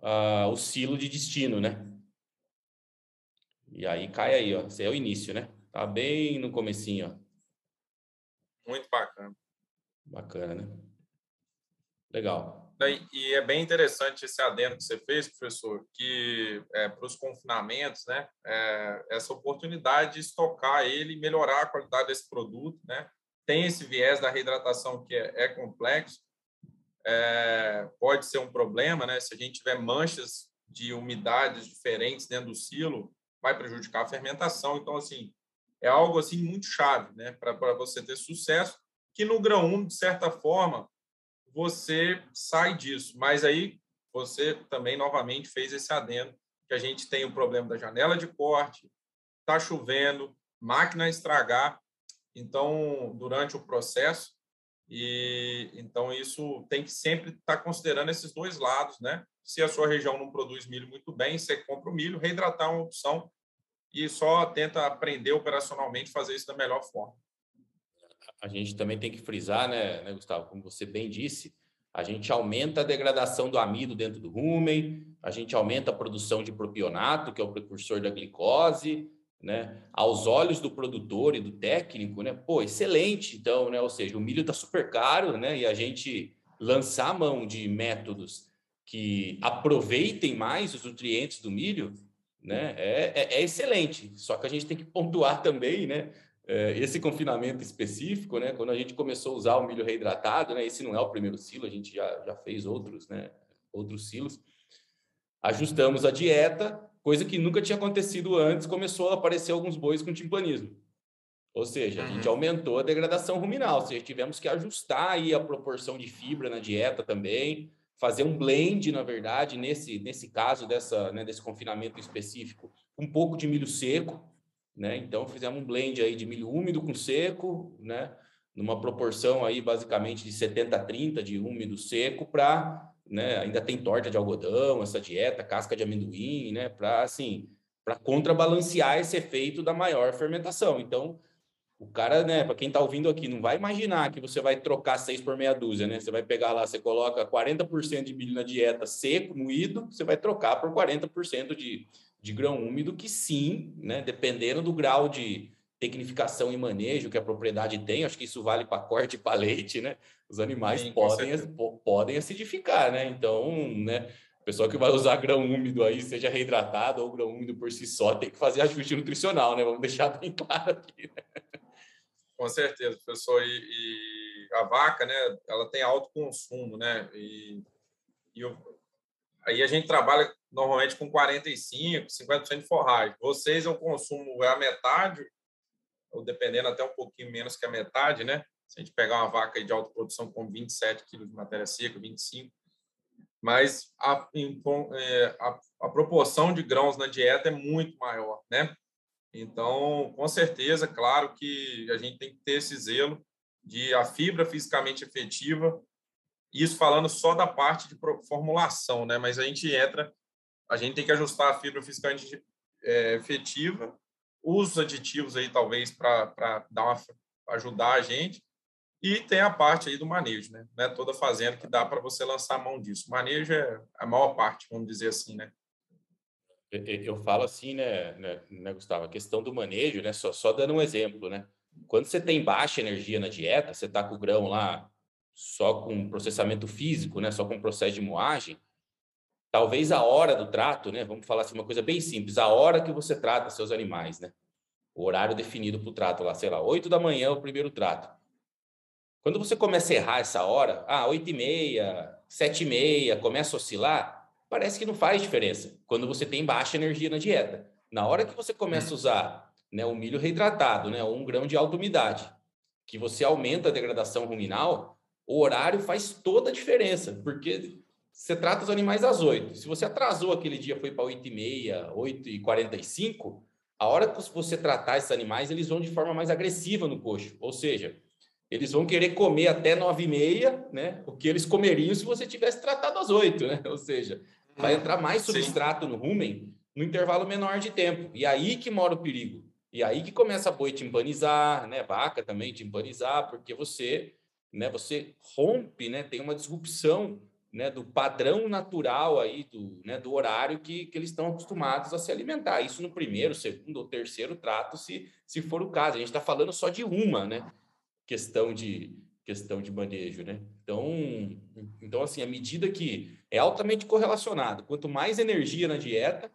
a, o silo de destino, né? E aí cai aí, ó. Esse é o início, né? Tá bem no comecinho, ó. Muito bacana. Bacana, né? Legal. E é bem interessante esse adendo que você fez, professor, que é, para os confinamentos, né, é, essa oportunidade de estocar ele melhorar a qualidade desse produto, né, tem esse viés da reidratação que é, é complexo, é, pode ser um problema, né, se a gente tiver manchas de umidades diferentes dentro do silo, vai prejudicar a fermentação. Então, assim, é algo assim muito chave, né, para você ter sucesso, que no grão 1, de certa forma, você sai disso. Mas aí você também novamente fez esse adendo que a gente tem o problema da janela de corte, está chovendo, máquina estragar, então durante o processo e então isso tem que sempre estar tá considerando esses dois lados, né? Se a sua região não produz milho muito bem, você compra o milho, reidratar é uma opção e só tenta aprender operacionalmente fazer isso da melhor forma. A gente também tem que frisar, né, né, Gustavo, como você bem disse, a gente aumenta a degradação do amido dentro do rumen, a gente aumenta a produção de propionato, que é o precursor da glicose, né? Aos olhos do produtor e do técnico, né? Pô, excelente, então, né? Ou seja, o milho está super caro, né? E a gente lançar a mão de métodos que aproveitem mais os nutrientes do milho, né? É, é, é, excelente. Só que a gente tem que pontuar também, né? É, esse confinamento específico, né? Quando a gente começou a usar o milho reidratado, né? Esse não é o primeiro silo, a gente já, já fez outros, né? Outros silos. Ajustamos a dieta, coisa que nunca tinha acontecido antes, começou a aparecer alguns bois com timpanismo. Ou seja, a gente uhum. aumentou a degradação ruminal, ou seja, tivemos que ajustar aí a proporção de fibra na dieta também, fazer um blend, na verdade, nesse, nesse caso dessa, né, desse confinamento específico, um pouco de milho seco, né? Então fizemos um blend aí de milho úmido com seco, né? Numa proporção aí basicamente de 70 30 de úmido seco para, né, ainda tem torta de algodão, essa dieta, casca de amendoim, né, para assim, para contrabalancear esse efeito da maior fermentação. Então, o cara, né, para quem está ouvindo aqui, não vai imaginar que você vai trocar seis por meia dúzia, né? Você vai pegar lá, você coloca 40% de milho na dieta seco, moído, você vai trocar por 40% de, de grão úmido, que sim, né, dependendo do grau de tecnificação e manejo que a propriedade tem, acho que isso vale para corte e para leite, né? Os animais sim, podem, podem acidificar, né? Então, né, o pessoal que vai usar grão úmido aí, seja reidratado ou grão úmido por si só, tem que fazer ajuste nutricional, né? Vamos deixar bem claro aqui, né? Com certeza, professor. E, e, a vaca, né, ela tem alto consumo, né? E, e eu, aí a gente trabalha normalmente com 45, 50% de forragem. Vocês, o consumo a metade, ou dependendo até um pouquinho menos que a metade, né? Se a gente pegar uma vaca de alta produção com 27 quilos de matéria seca, 25, mas a, é, a, a proporção de grãos na dieta é muito maior, né? Então, com certeza, claro que a gente tem que ter esse zelo de a fibra fisicamente efetiva, isso falando só da parte de formulação, né? Mas a gente entra, a gente tem que ajustar a fibra fisicamente é, efetiva, os aditivos aí talvez para dar uma, ajudar a gente, e tem a parte aí do manejo, né? É toda fazenda que dá para você lançar a mão disso. Manejo é a maior parte, vamos dizer assim, né? Eu falo assim, né, né, né, Gustavo? A questão do manejo, né? Só, só dando um exemplo, né? Quando você tem baixa energia na dieta, você está com o grão lá só com processamento físico, né? Só com processo de moagem. Talvez a hora do trato, né? Vamos falar assim, uma coisa bem simples. A hora que você trata seus animais, né? O horário definido para o trato lá, sei lá, 8 da manhã é o primeiro trato. Quando você começa a errar essa hora, ah, 8 e meia, 7 e meia, começa a oscilar, parece que não faz diferença quando você tem baixa energia na dieta. Na hora que você começa a usar né, o milho reidratado, né, um grão de alta umidade, que você aumenta a degradação ruminal, o horário faz toda a diferença, porque você trata os animais às 8. Se você atrasou aquele dia, foi para 8 e meia, 8 e 45, a hora que você tratar esses animais, eles vão de forma mais agressiva no coxo. Ou seja, eles vão querer comer até 9 e meia, né? O que eles comeriam se você tivesse tratado às 8, né? Ou seja, vai entrar mais substrato no rumen no intervalo menor de tempo. E aí que mora o perigo. E aí que começa a boi timpanizar, né? Vaca também timpanizar, porque você, né? Você rompe, né? Tem uma disrupção né, do padrão natural aí do, né, do horário que, que eles estão acostumados a se alimentar. Isso no primeiro, segundo ou terceiro trato, se, se for o caso. A gente está falando só de uma, né, questão de questão de manejo, né? Então, então assim, à medida que é altamente correlacionado, quanto mais energia na dieta,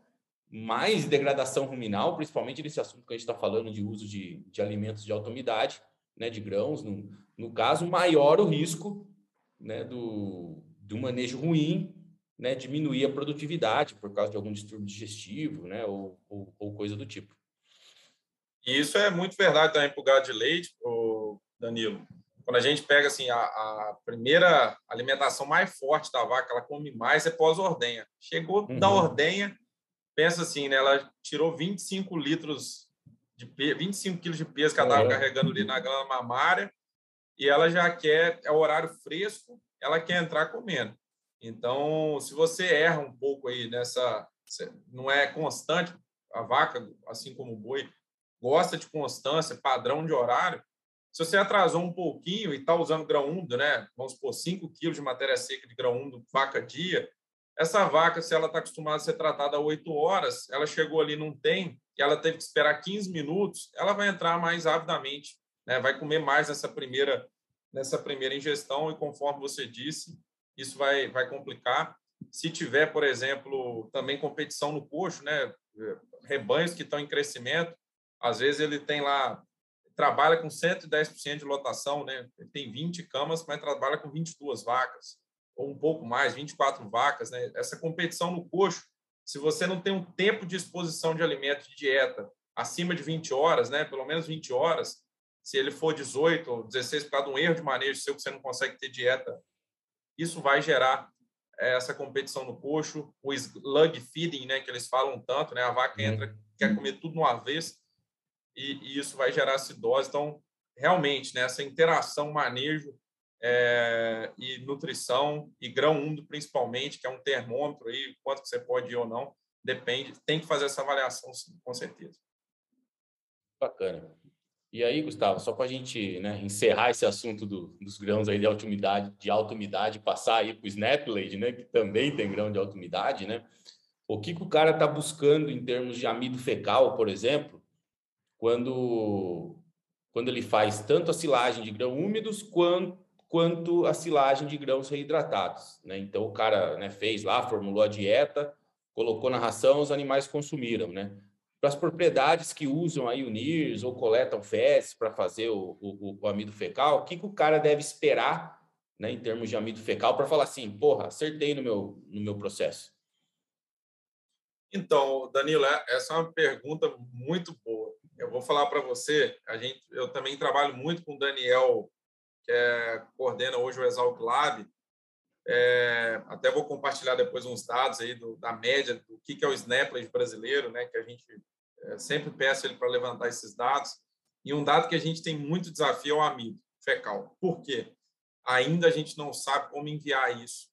mais degradação ruminal, principalmente nesse assunto que a gente está falando de uso de, de alimentos de alta umidade, né, de grãos, no, no caso, maior o risco né, do, do manejo ruim, né, diminuir a produtividade por causa de algum distúrbio digestivo, né, ou, ou, ou coisa do tipo. E isso é muito verdade também para o gado de leite, o Danilo. Quando a gente pega assim a, a, primeira alimentação mais forte da vaca, ela come mais é pós-ordenha. Chegou uhum. da ordenha, pensa assim, né? Ela tirou 25 litros de 25 quilos de peso que ela estava uhum. carregando ali na glândula mamária e ela já quer é o horário fresco ela quer entrar comendo. Então, se você erra um pouco aí nessa, não é constante, a vaca, assim como o boi, gosta de constância, padrão de horário. Se você atrasou um pouquinho e está usando grão úmido, né? Vamos supor, 5 quilos de matéria seca de grão úmido vaca dia, essa vaca, se ela está acostumada a ser tratada a 8 horas, ela chegou ali, não tem, e ela teve que esperar 15 minutos, ela vai entrar mais rapidamente, né? vai comer mais nessa primeira nessa primeira ingestão e conforme você disse, isso vai, vai complicar. Se tiver, por exemplo, também competição no coxo, né, rebanhos que estão em crescimento, às vezes ele tem lá trabalha com 110% de lotação, né? Ele tem 20 camas, mas trabalha com 22 vacas ou um pouco mais, 24 vacas, né? Essa competição no coxo, se você não tem um tempo de exposição de alimento de dieta acima de 20 horas, né, pelo menos 20 horas, se ele for 18 ou 16 por causa de um erro de manejo seu que você não consegue ter dieta, isso vai gerar eh, essa competição no coxo, o slug feeding, né, que eles falam tanto, né, a vaca uhum. entra, quer comer tudo no avesso, e, e isso vai gerar acidose. Então, realmente, né, essa interação, manejo é, e nutrição, e grão úmido principalmente, que é um termômetro aí, quanto que você pode ir ou não, depende, tem que fazer essa avaliação, sim, com certeza. Bacana. E aí, Gustavo, só para a gente né, encerrar esse assunto do, dos grãos aí de alta umidade, de alta umidade, passar aí para o Snapblade, né, que também tem grão de alta umidade, né? O que, que o cara está buscando em termos de amido fecal, por exemplo, quando, quando ele faz tanto a silagem de grãos úmidos quanto, quanto a silagem de grãos reidratados, né? Então o cara né, fez lá, formulou a dieta, colocou na ração, os animais consumiram, né? Para as propriedades que usam aí o NIRS ou coletam fezes para fazer o, o, o, amido fecal, o que, que o cara deve esperar né, em termos de amido fecal para falar assim, porra, acertei no meu, no meu processo? Então, Danilo, é, essa é uma pergunta muito boa. Eu vou falar para você, a gente, eu também trabalho muito com o Daniel, que é, coordena hoje o Exalc Lab, é, até vou compartilhar depois uns dados aí do, da média do que, que é o Snaplage brasileiro, né, que a gente sempre peço ele para levantar esses dados. E um dado que a gente tem muito desafio é o amido fecal. Por quê? Ainda a gente não sabe como enviar isso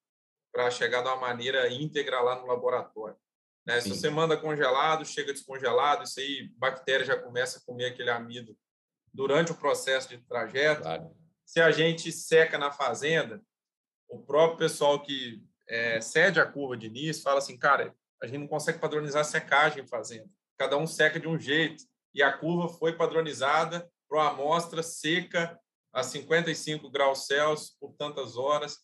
para chegar de uma maneira íntegra lá no laboratório. Né? Se você manda congelado, chega descongelado, isso aí, bactéria já começa a comer aquele amido durante o processo de trajeto. Claro. Se a gente seca na fazenda, o próprio pessoal que é, cede a curva de início fala assim, cara, a gente não consegue padronizar secagem em fazenda cada um seca de um jeito. E a curva foi padronizada para uma amostra seca a 55 graus Celsius por tantas horas.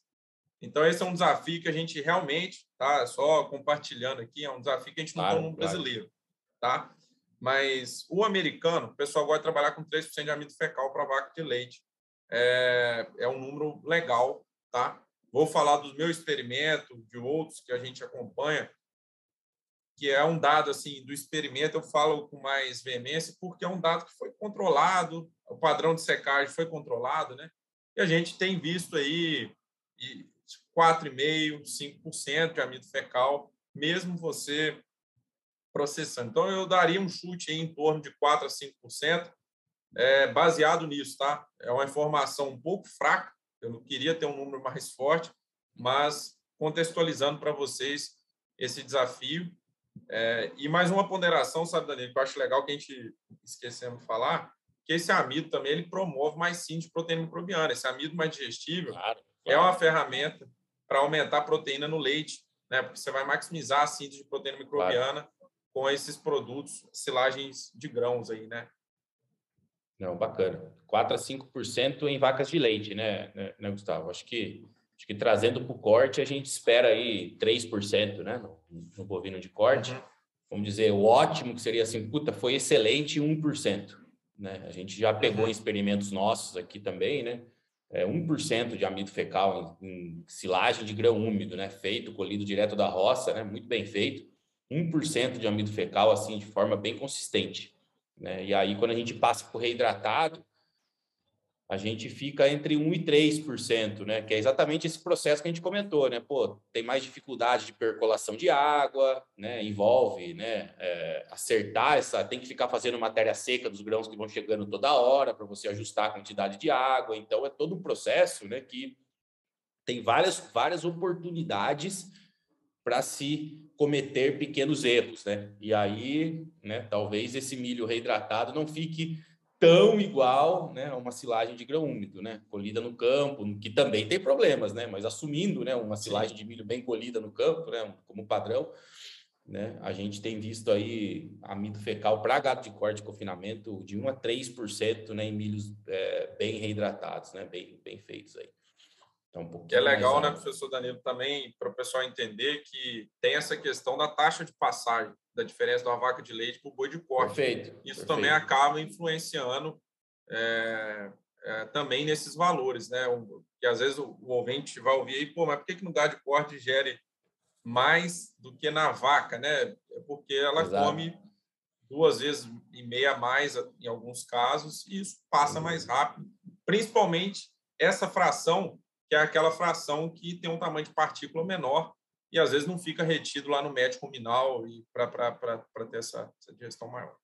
Então, esse é um desafio que a gente realmente, tá? Só compartilhando aqui, é um desafio que a gente não claro, tem no brasileiro, tá? Mas o americano, o pessoal gosta de trabalhar com 3% de amido fecal para vaca de leite. É, é um número legal, tá? Vou falar do meu experimento, de outros que a gente acompanha. Que é um dado assim do experimento, eu falo com mais veemência, porque é um dado que foi controlado, o padrão de secagem foi controlado, né? E a gente tem visto aí 4,5%, 5% de amido fecal, mesmo você processando. Então, eu daria um chute em torno de 4% a 5%, é, baseado nisso, tá? É uma informação um pouco fraca, eu não queria ter um número mais forte, mas contextualizando para vocês esse desafio. É, e mais uma ponderação, sabe, Danilo, que eu acho legal que a gente esquecemos de falar, que esse amido também ele promove mais sim de proteína microbiana. Esse amido mais digestível claro, claro. é uma ferramenta para aumentar a proteína no leite, né? Porque você vai maximizar a síntese de proteína microbiana claro. com esses produtos, silagens de grãos aí, né? Não, bacana. 4 a 5% em vacas de leite, né, né, né Gustavo? Acho que acho que trazendo para o corte a gente espera aí 3%, né, no, no bovino de corte. Uhum. Vamos dizer, o ótimo que seria assim, puta, foi excelente 1%. Né? A gente já pegou uhum. experimentos nossos aqui também, né? É, 1% de amido fecal em, em, silagem de grão úmido, né? Feito, colhido direto da roça, né? Muito bem feito. 1% de amido fecal, assim, de forma bem consistente. Né? E aí, quando a gente passa por reidratado, a gente fica entre 1 e 3%, né? Que é exatamente esse processo que a gente comentou, né? Pô, tem mais dificuldade de percolação de água, né? Envolve, né? É, acertar essa, tem que ficar fazendo matéria seca dos grãos que vão chegando toda hora para você ajustar a quantidade de água. Então é todo um processo, né? Que tem várias várias oportunidades para se cometer pequenos erros, né? E aí, né? Talvez esse milho reidratado não fique tão igual né, a uma silagem de grão úmido, né, colhida no campo, que também tem problemas, né, mas assumindo né, uma silagem de milho bem colhida no campo, né, como padrão, né, a gente tem visto aí amido fecal para gado de corte e confinamento de 1 a 3% né, em milhos é, bem reidratados, né, bem, bem feitos aí. Então, um que é legal, né, professor Danilo, também para o pessoal entender que tem essa questão da taxa de passagem da diferença da vaca de leite para o boi de corte. Perfeito. Isso perfeito. também acaba influenciando é, é, também nesses valores, né? Que às vezes o, o ouvinte vai ouvir aí, pô, mas por que, que no gado de corte gere mais do que na vaca, né? É porque ela Exato. come duas vezes e meia mais em alguns casos e isso passa uhum. mais rápido, principalmente essa fração que é aquela fração que tem um tamanho de partícula menor e às vezes não fica retido lá no médio ruminal para ter essa, essa digestão maior.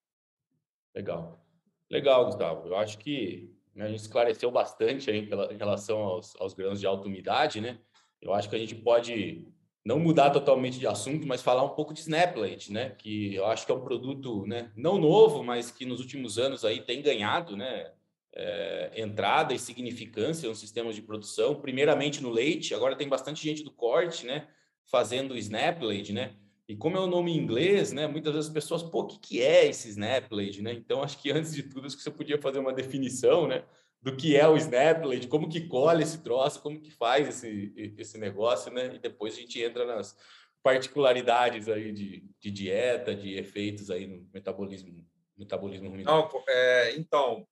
Legal. Legal, Gustavo. Eu acho que né, a gente esclareceu bastante aí pela, em relação aos, aos grãos de alta umidade, né? Eu acho que a gente pode não mudar totalmente de assunto, mas falar um pouco de Snaplate, né? Que eu acho que é um produto, né? Não novo, mas que nos últimos anos aí tem ganhado, né? É, entrada e significância nos sistemas de produção. Primeiramente no leite, agora tem bastante gente do corte, né? Fazendo o Snaplade, né? E como é o nome em inglês, né? Muitas vezes as pessoas, pô, o que, que é esse Snaplade, né? Então, acho que antes de tudo, acho que você podia fazer uma definição, né? Do que é o Snaplade, como que colhe esse troço, como que faz esse, esse negócio, né? E depois a gente entra nas particularidades aí de, de dieta, de efeitos aí no metabolismo, metabolismo ruminal. Não, é, então,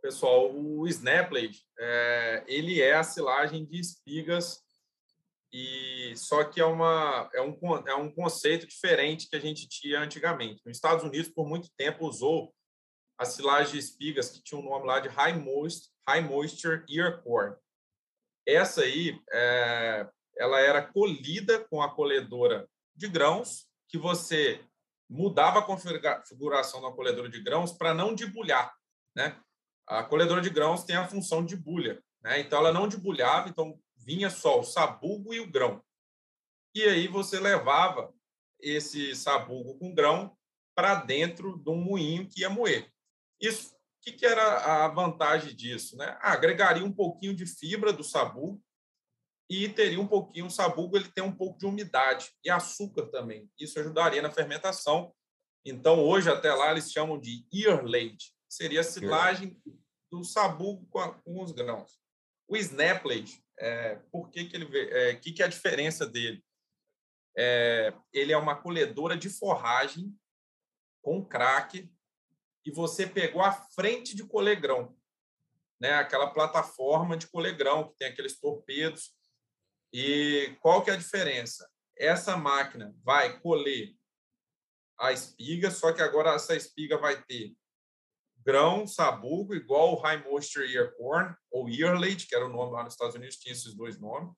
pessoal, o Snaplade, é, ele é a silagem de espigas e só que é uma é um é um conceito diferente que a gente tinha antigamente. Nos Estados Unidos por muito tempo usou a silagem de espigas que tinha um nome lá de high moisture, high moisture ear corn. Essa aí é, ela era colhida com a colhedora de grãos que você mudava a configuração da colhedora de grãos para não debulhar, né? A colhedora de grãos tem a função de bulha, né? Então ela não debulhava, então vinha só o sabugo e o grão. E aí você levava esse sabugo com grão para dentro de um moinho que ia moer. Isso, o que, que era a vantagem disso? Né? Ah, agregaria um pouquinho de fibra do sabugo e teria um pouquinho, o sabugo ele tem um pouco de umidade e açúcar também. Isso ajudaria na fermentação. Então, hoje, até lá, eles chamam de ear late. Seria a silagem do sabugo com, a, com os grãos. O snaplage é, por que, que ele é, que, que é a diferença dele? É, ele é uma colhedora de forragem com crack e você pegou a frente de colher grão, né? Aquela plataforma de colher grão que tem aqueles torpedos. E qual que é a diferença? Essa máquina vai colher a espiga, só que agora essa espiga vai ter grão, sabugo, igual o High Moisture Ear Corn, ou Earlate, que era o nome lá nos Estados Unidos, tinha esses dois nomes.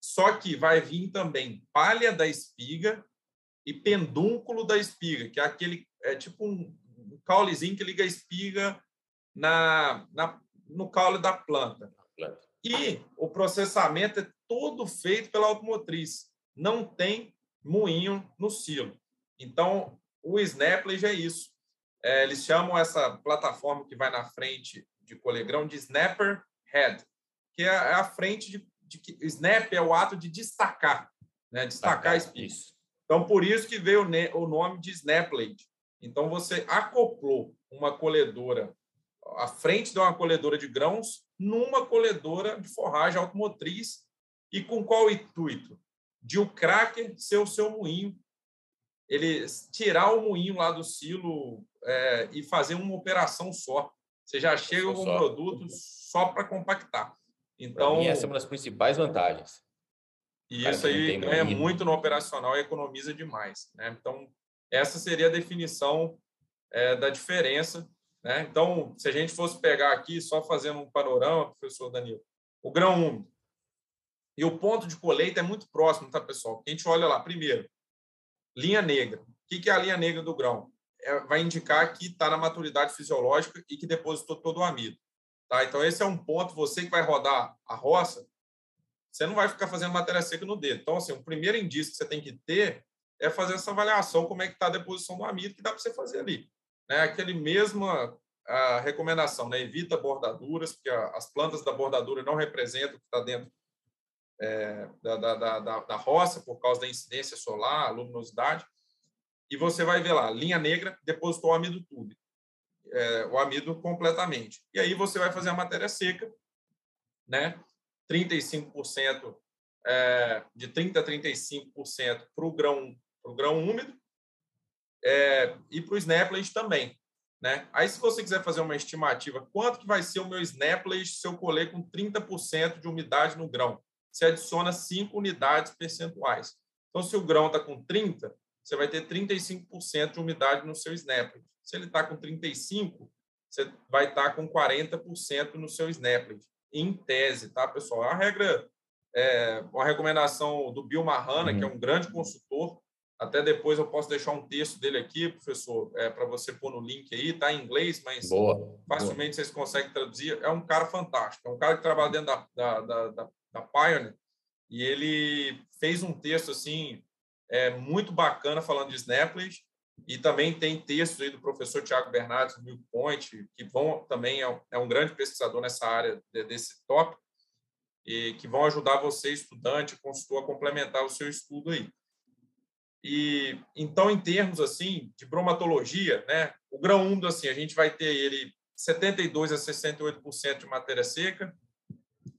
Só que vai vir também palha da espiga e pendúnculo da espiga, que é aquele, é tipo um, um caulezinho que liga a espiga na, na, no caule da planta. E o processamento é todo feito pela automotriz. Não tem moinho no silo. Então, o Snaplage é isso. É, eles chamam essa plataforma que vai na frente de colegrão de snapper head, que é, é a frente de, de que snap é o ato de destacar, né? Destacar a espiga. Então por isso que veio o nome de snaplade. Então você acoplou uma colhedora à frente de uma colhedora de grãos numa colhedora de forragem automotriz e com qual intuito? De o cracker ser o seu moinho ele tirar o moinho lá do silo é, e fazer uma operação só. Você já chega com um produto só para compactar. Então, essa é uma das principais vantagens. E isso aí ganha muito no operacional e economiza demais. Né? Então, essa seria a definição é, da diferença. Né? Então, se a gente fosse pegar aqui, só fazendo um panorama, professor Danilo, o grão úmido e o ponto de colheita é muito próximo, tá, pessoal? A gente olha lá, primeiro, linha negra. O que é a linha negra do grão? É, vai indicar que está na maturidade fisiológica e que depositou todo o amido. Tá? Então, esse é um ponto. Você que vai rodar a roça, você não vai ficar fazendo matéria seca no dedo. Então, assim, o primeiro indício que você tem que ter é fazer essa avaliação, como é que está a deposição do amido, que dá para você fazer ali. Né? Aquele mesma a recomendação, né? evita bordaduras, porque as plantas da bordadura não representam o que está dentro é, da, da, da, da roça por causa da incidência solar, luminosidade, e você vai ver lá, linha negra, depositou o amido tudo, é, o amido completamente. E aí você vai fazer a matéria seca, né? 35%, é, de 30% a 35% para o grão, pro grão úmido é, e para o snaplage também. Né? Aí, se você quiser fazer uma estimativa, quanto que vai ser o meu snaplage se eu colher com 30% de umidade no grão? Você adiciona 5 unidades percentuais. Então, se o grão está com 30, você vai ter 35% de umidade no seu snaplet. Se ele está com 35, você vai estar tá com 40% no seu snaplet, em tese, tá, pessoal? É a regra, é uma recomendação do Bill Marrana, uhum. que é um grande consultor. Até depois eu posso deixar um texto dele aqui, professor, é, para você pôr no link aí, tá em inglês, mas boa, facilmente boa. vocês conseguem traduzir. É um cara fantástico, é um cara que trabalha dentro da, da, da, da da Pioneer, e ele fez um texto assim é muito bacana falando de Snapless e também tem textos aí do professor Tiago Bernardes do Milk Point, que vão também é um, é um grande pesquisador nessa área de, desse tópico e que vão ajudar você estudante, consultor a complementar o seu estudo aí. E então em termos assim de bromatologia, né, o grão úmido assim, a gente vai ter ele 72 a 68% de matéria seca,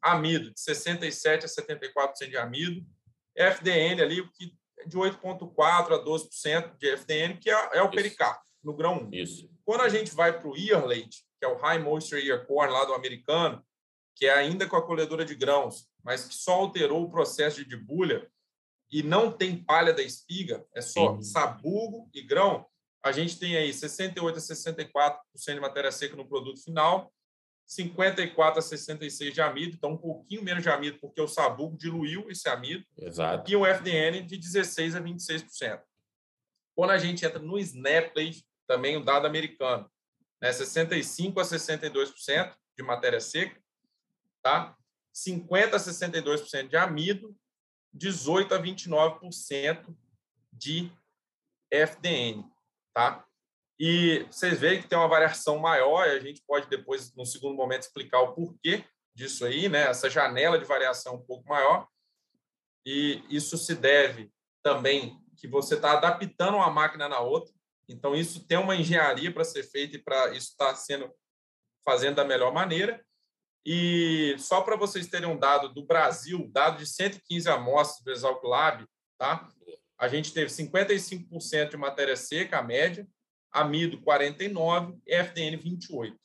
amido, de 67% a 74% de amido, FDN ali, que de 8,4% a 12% de FDN, que é, é o pericarpo, no grão 1. Isso. Quando a gente vai para o Earlate, que é o High Moisture Ear Corn lá do americano, que é ainda com a colhedora de grãos, mas que só alterou o processo de debulha e não tem palha da espiga, é só Sim. sabugo e grão, a gente tem aí 68 a 64% de matéria seca no produto final 54 a 66 de amido, então um pouquinho menos de amido, porque o sabugo diluiu esse amido. Exato. E o FDN de 16 a 26%. Quando a gente entra no Snapley, também o dado americano, né, 65 a 62% de matéria seca, tá? 50 a 62% de amido, 18 a 29% de FDN, tá? E vocês veem que tem uma variação maior, e a gente pode depois, no segundo momento, explicar o porquê disso aí, né? essa janela de variação um pouco maior. E isso se deve também que você está adaptando uma máquina na outra. Então, isso tem uma engenharia para ser feita e para isso estar tá sendo fazendo da melhor maneira. E só para vocês terem um dado do Brasil, dado de 115 amostras do Exalc Lab, tá? a gente teve 55% de matéria seca, a média, amido 49%, FDN 28%.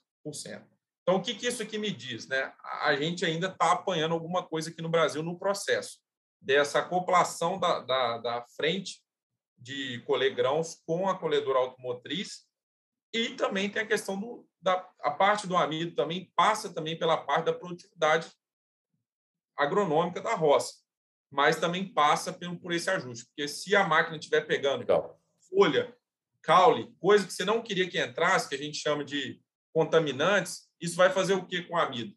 Então, o que, que isso aqui me diz? Né? A gente ainda está apanhando alguma coisa aqui no Brasil no processo dessa acoplação da, da, da frente de colher grãos com a colhedora automotriz e também tem a questão do, da a parte do amido também passa também pela parte da produtividade agronômica da roça, mas também passa por, por esse ajuste, porque se a máquina estiver pegando Legal. folha, caule, coisa que você não queria que entrasse, que a gente chama de contaminantes, isso vai fazer o que com o amido?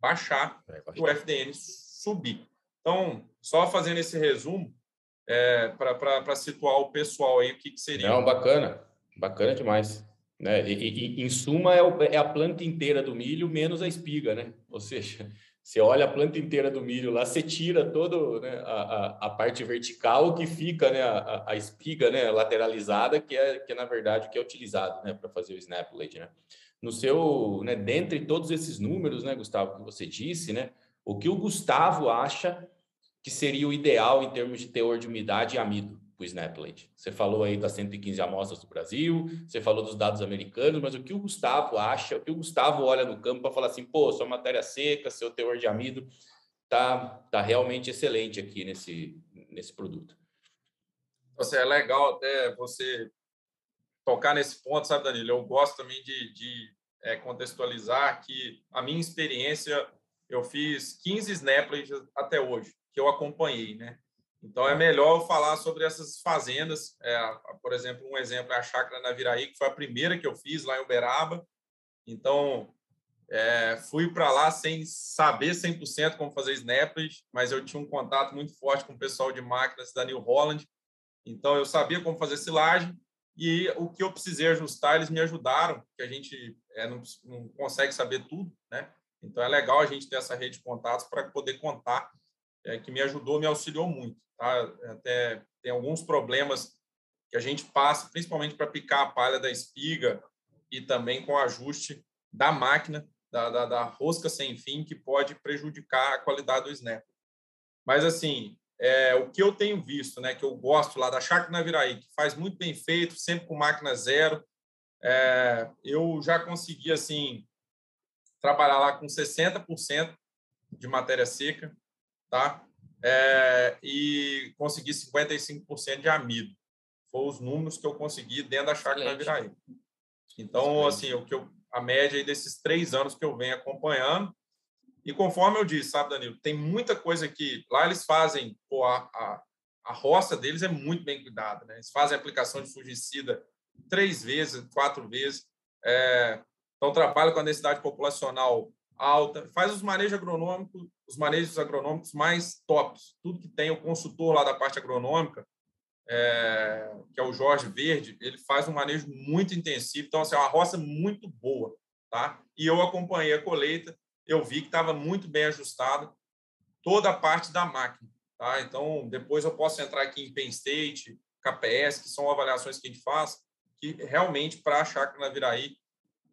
Baixar, baixar. o FDN subir. Então, só fazendo esse resumo, é, para situar o pessoal aí, o que, que seria. Não, bacana, bacana demais. Né? E, e, em suma, é, o, é, a planta inteira do milho menos a espiga, né? Ou seja, você olha a planta inteira do milho lá, você tira toda né, a, a, parte vertical que fica, né, a, a, espiga né, lateralizada, que é, que é, na verdade, o que é utilizado né, para fazer o snap blade. Né? No seu, né, dentre todos esses números, né, Gustavo, que você disse, né, o que o Gustavo acha que seria o ideal em termos de teor de umidade e amido o Snaplate. Você falou aí das 115 amostras do Brasil, você falou dos dados americanos, mas o que o Gustavo acha, o que o Gustavo olha no campo para falar assim, pô, sua matéria seca, seu teor de amido tá, tá realmente excelente aqui nesse, nesse produto. Você é legal até você tocar nesse ponto, sabe, Danilo? Eu gosto também de, de é, contextualizar que a minha experiência, eu fiz 15 Snaplates até hoje que eu acompanhei, né? Então é melhor eu falar sobre essas fazendas. É, por exemplo, um exemplo é a chácara na Viraí, que foi a primeira que eu fiz lá em Uberaba. Então é, fui para lá sem saber 100% como fazer snappers, mas eu tinha um contato muito forte com o pessoal de máquinas da New Holland. Então eu sabia como fazer silagem e o que eu precisei ajustar, eles me ajudaram, que a gente é, não, não consegue saber tudo, né? Então é legal a gente ter essa rede de contatos para poder contar é, que me ajudou, me auxiliou muito. Tá? Até tem alguns problemas que a gente passa, principalmente para picar a palha da espiga e também com o ajuste da máquina, da, da, da rosca sem fim, que pode prejudicar a qualidade do snap. Mas, assim, é, o que eu tenho visto, né, que eu gosto lá da Chácara Naviraí, que faz muito bem feito, sempre com máquina zero, é, eu já consegui, assim, trabalhar lá com 60% de matéria seca, tá? É, e consegui 55% de amido. Foram os números que eu consegui dentro da chácara Viraí. Então, assim, o que eu, a média desses três anos que eu venho acompanhando. E conforme eu disse, sabe, Danilo, tem muita coisa que lá eles fazem, pô, a, a, a roça deles é muito bem cuidada, né? Eles fazem aplicação de fungicida três vezes, quatro vezes. É, então, trabalham com a densidade populacional alta, faz os manejos agronômicos, os manejos agronômicos mais tops. Tudo que tem o consultor lá da parte agronômica, é, que é o Jorge Verde, ele faz um manejo muito intensivo. Então, assim, é uma roça muito boa, tá? E eu acompanhei a colheita, eu vi que estava muito bem ajustado toda a parte da máquina, tá? Então, depois eu posso entrar aqui em Penn State, KPS, que são avaliações que a gente faz, que realmente para a chácara na Viraí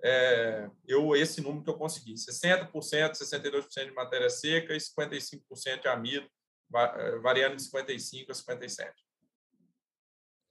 é, eu esse número que eu consegui, 60%, 62% de matéria seca e 55% de amido, é, variando de 55 a 57.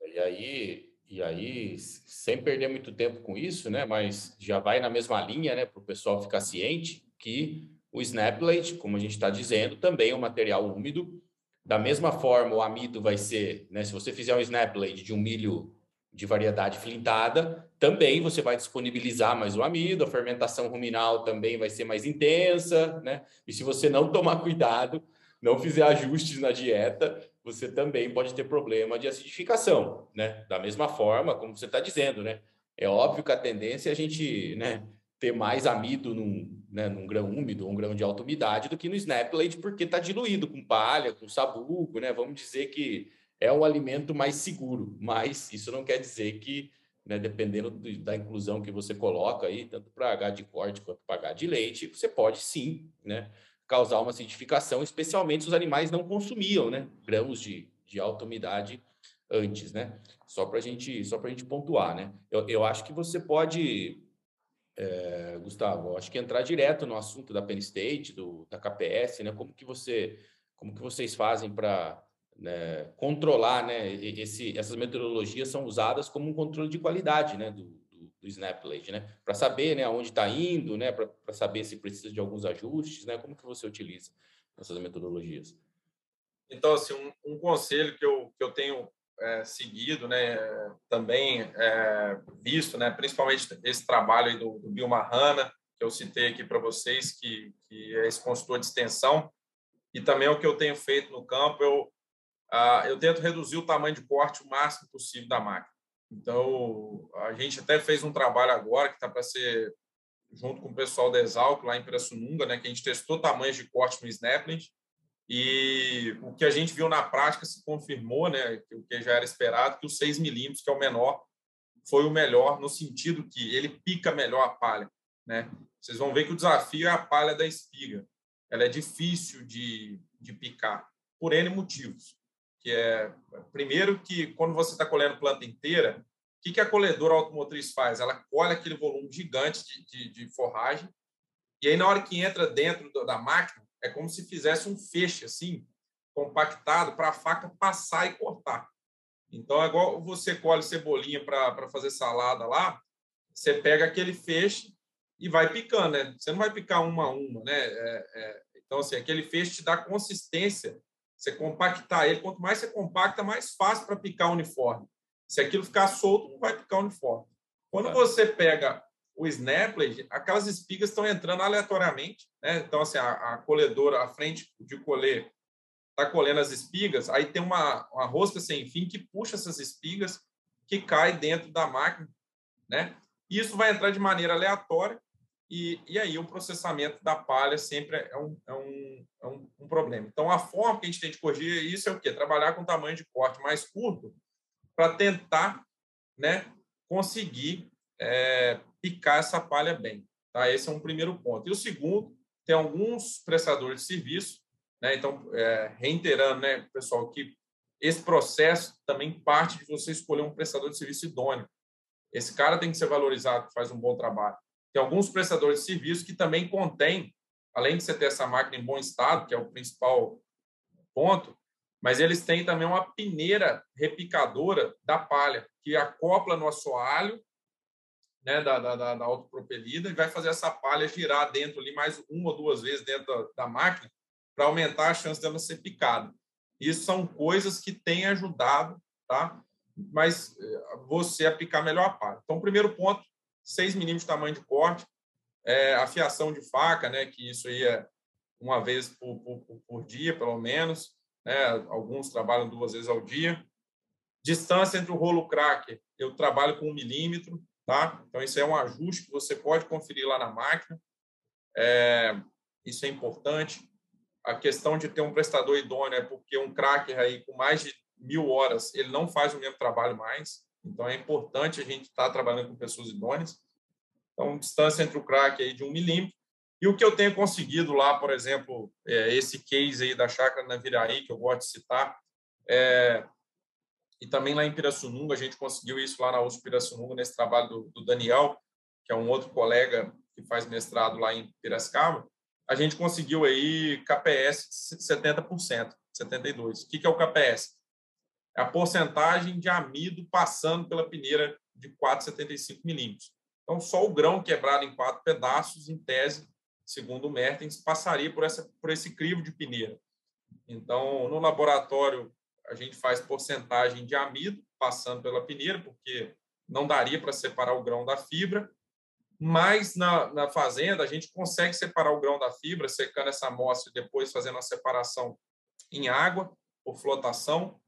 E aí, e aí, sem perder muito tempo com isso, né, mas já vai na mesma linha, né, para o pessoal ficar ciente que o Snaplate, como a gente está dizendo, também é um material úmido. Da mesma forma, o amido vai ser, né, se você fizer um Snaplate de um milho de variedade flintada, também você vai disponibilizar mais o amido, a fermentação ruminal também vai ser mais intensa, né? E se você não tomar cuidado, não fizer ajustes na dieta, você também pode ter problema de acidificação, né? Da mesma forma, como você está dizendo, né? É óbvio que a tendência é a gente, né, ter mais amido num, né, num grão úmido, um grão de alta umidade, do que no Snaplate, porque está diluído com palha, com sabugo, né? Vamos dizer que é um alimento mais seguro, mas isso não quer dizer que, né, dependendo do, da inclusão que você coloca aí, tanto para H de corte quanto para H de leite, você pode sim, né, causar uma acidificação, especialmente se os animais não consumiam, né, grãos de, de alta umidade antes, né? Só para gente, só para gente pontuar, né? Eu, eu acho que você pode, é, Gustavo, acho que entrar direto no assunto da Penn State, do, da KPS, né? Como que você, como que vocês fazem para né, controlar, né, esse, essas metodologias são usadas como um controle de qualidade, né, do, do, do né, para saber, né, aonde está indo, né, para saber se precisa de alguns ajustes, né, como que você utiliza essas metodologias? Então, assim, um, um conselho que eu, que eu tenho é, seguido, né, também é, visto, né, principalmente esse trabalho do, do Bill Mahana, que eu citei aqui para vocês, que, que é esse consultor de extensão, e também o que eu tenho feito no campo, eu, eu tento reduzir o tamanho de corte o máximo possível da máquina. Então, a gente até fez um trabalho agora que está para ser junto com o pessoal da Exalc, lá em Pirassununga, né, que a gente testou tamanhos de corte no Snapling, e o que a gente viu na prática se confirmou, né, o que já era esperado, que o 6 milímetros, que é o menor, foi o melhor no sentido que ele pica melhor a palha. Né? Vocês vão ver que o desafio é a palha da espiga. Ela é difícil de, de picar, por N motivos. Que é, primeiro, que quando você está colhendo planta inteira, o que, que a colhedora automotriz faz? Ela colhe aquele volume gigante de, de, de forragem, e aí, na hora que entra dentro da máquina, é como se fizesse um feixe assim, compactado, para a faca passar e cortar. Então, é igual você colhe cebolinha para fazer salada lá, você pega aquele feixe e vai picando, né? Você não vai picar uma a uma, né? É, é, então, assim, aquele feixe te dá consistência. Você compactar ele, quanto mais você compacta, mais fácil para picar o uniforme. Se aquilo ficar solto, não vai picar o uniforme. Quando você pega o Snapley, aquelas espigas estão entrando aleatoriamente. Né? Então, assim, a, a colhedora, a frente de colher, está colhendo as espigas, aí tem uma, uma rosca sem fim que puxa essas espigas que cai dentro da máquina. Né? Isso vai entrar de maneira aleatória e, e aí o processamento da palha sempre é um, é, um, é um, um problema. Então, a forma que a gente tem de corrigir isso é o quê? Trabalhar com tamanho de corte mais curto para tentar né, conseguir é, picar essa palha bem. Tá? Esse é um primeiro ponto. E o segundo, tem alguns prestadores de serviço, né? então, é, reiterando, né, pessoal, que esse processo também parte de você escolher um prestador de serviço idôneo. Esse cara tem que ser valorizado, faz um bom trabalho. Tem alguns prestadores de serviço que também contêm, além de você ter essa máquina em bom estado, que é o principal ponto, mas eles têm também uma peneira repicadora da palha, que acopla no assoalho né, da, da, da autopropelida e vai fazer essa palha girar dentro ali mais uma ou duas vezes dentro da, da máquina para aumentar a chance dela ser picada. Isso são coisas que têm ajudado, tá? Mas eh, você a picar melhor a palha. Então, primeiro ponto, 6 milímetros de tamanho de corte, é, afiação de faca, né, que isso aí é uma vez por, por, por dia, pelo menos, né, alguns trabalham duas vezes ao dia. Distância entre o rolo cracker, eu trabalho com um milímetro, tá? Então, isso é um ajuste que você pode conferir lá na máquina. É, isso é importante. A questão de ter um prestador idôneo é porque um cracker aí com mais de mil horas, ele não faz o mesmo trabalho mais. Então, é importante a gente estar tá trabalhando com pessoas idôneas. Então, distância entre o crack aí de um milímetro. E o que eu tenho conseguido lá, por exemplo, é esse case aí da chácara na Viraí, que eu gosto de citar, é, e também lá em Pirassununga, a gente conseguiu isso lá na USP Pirassununga, nesse trabalho do, do Daniel, que é um outro colega que faz mestrado lá em Piracicaba, a gente conseguiu aí KPS de 70%, 72%. O que é o KPS? É a porcentagem de amido passando pela peneira de 4,75 milímetros. Então, só o grão quebrado em quatro pedaços, em tese, segundo o Mertens, passaria por, essa, por esse crivo de peneira. Então, no laboratório, a gente faz porcentagem de amido passando pela peneira, porque não daria para separar o grão da fibra, mas na, na fazenda a gente consegue separar o grão da fibra, secando essa amostra e depois fazendo a separação em água, por flotação,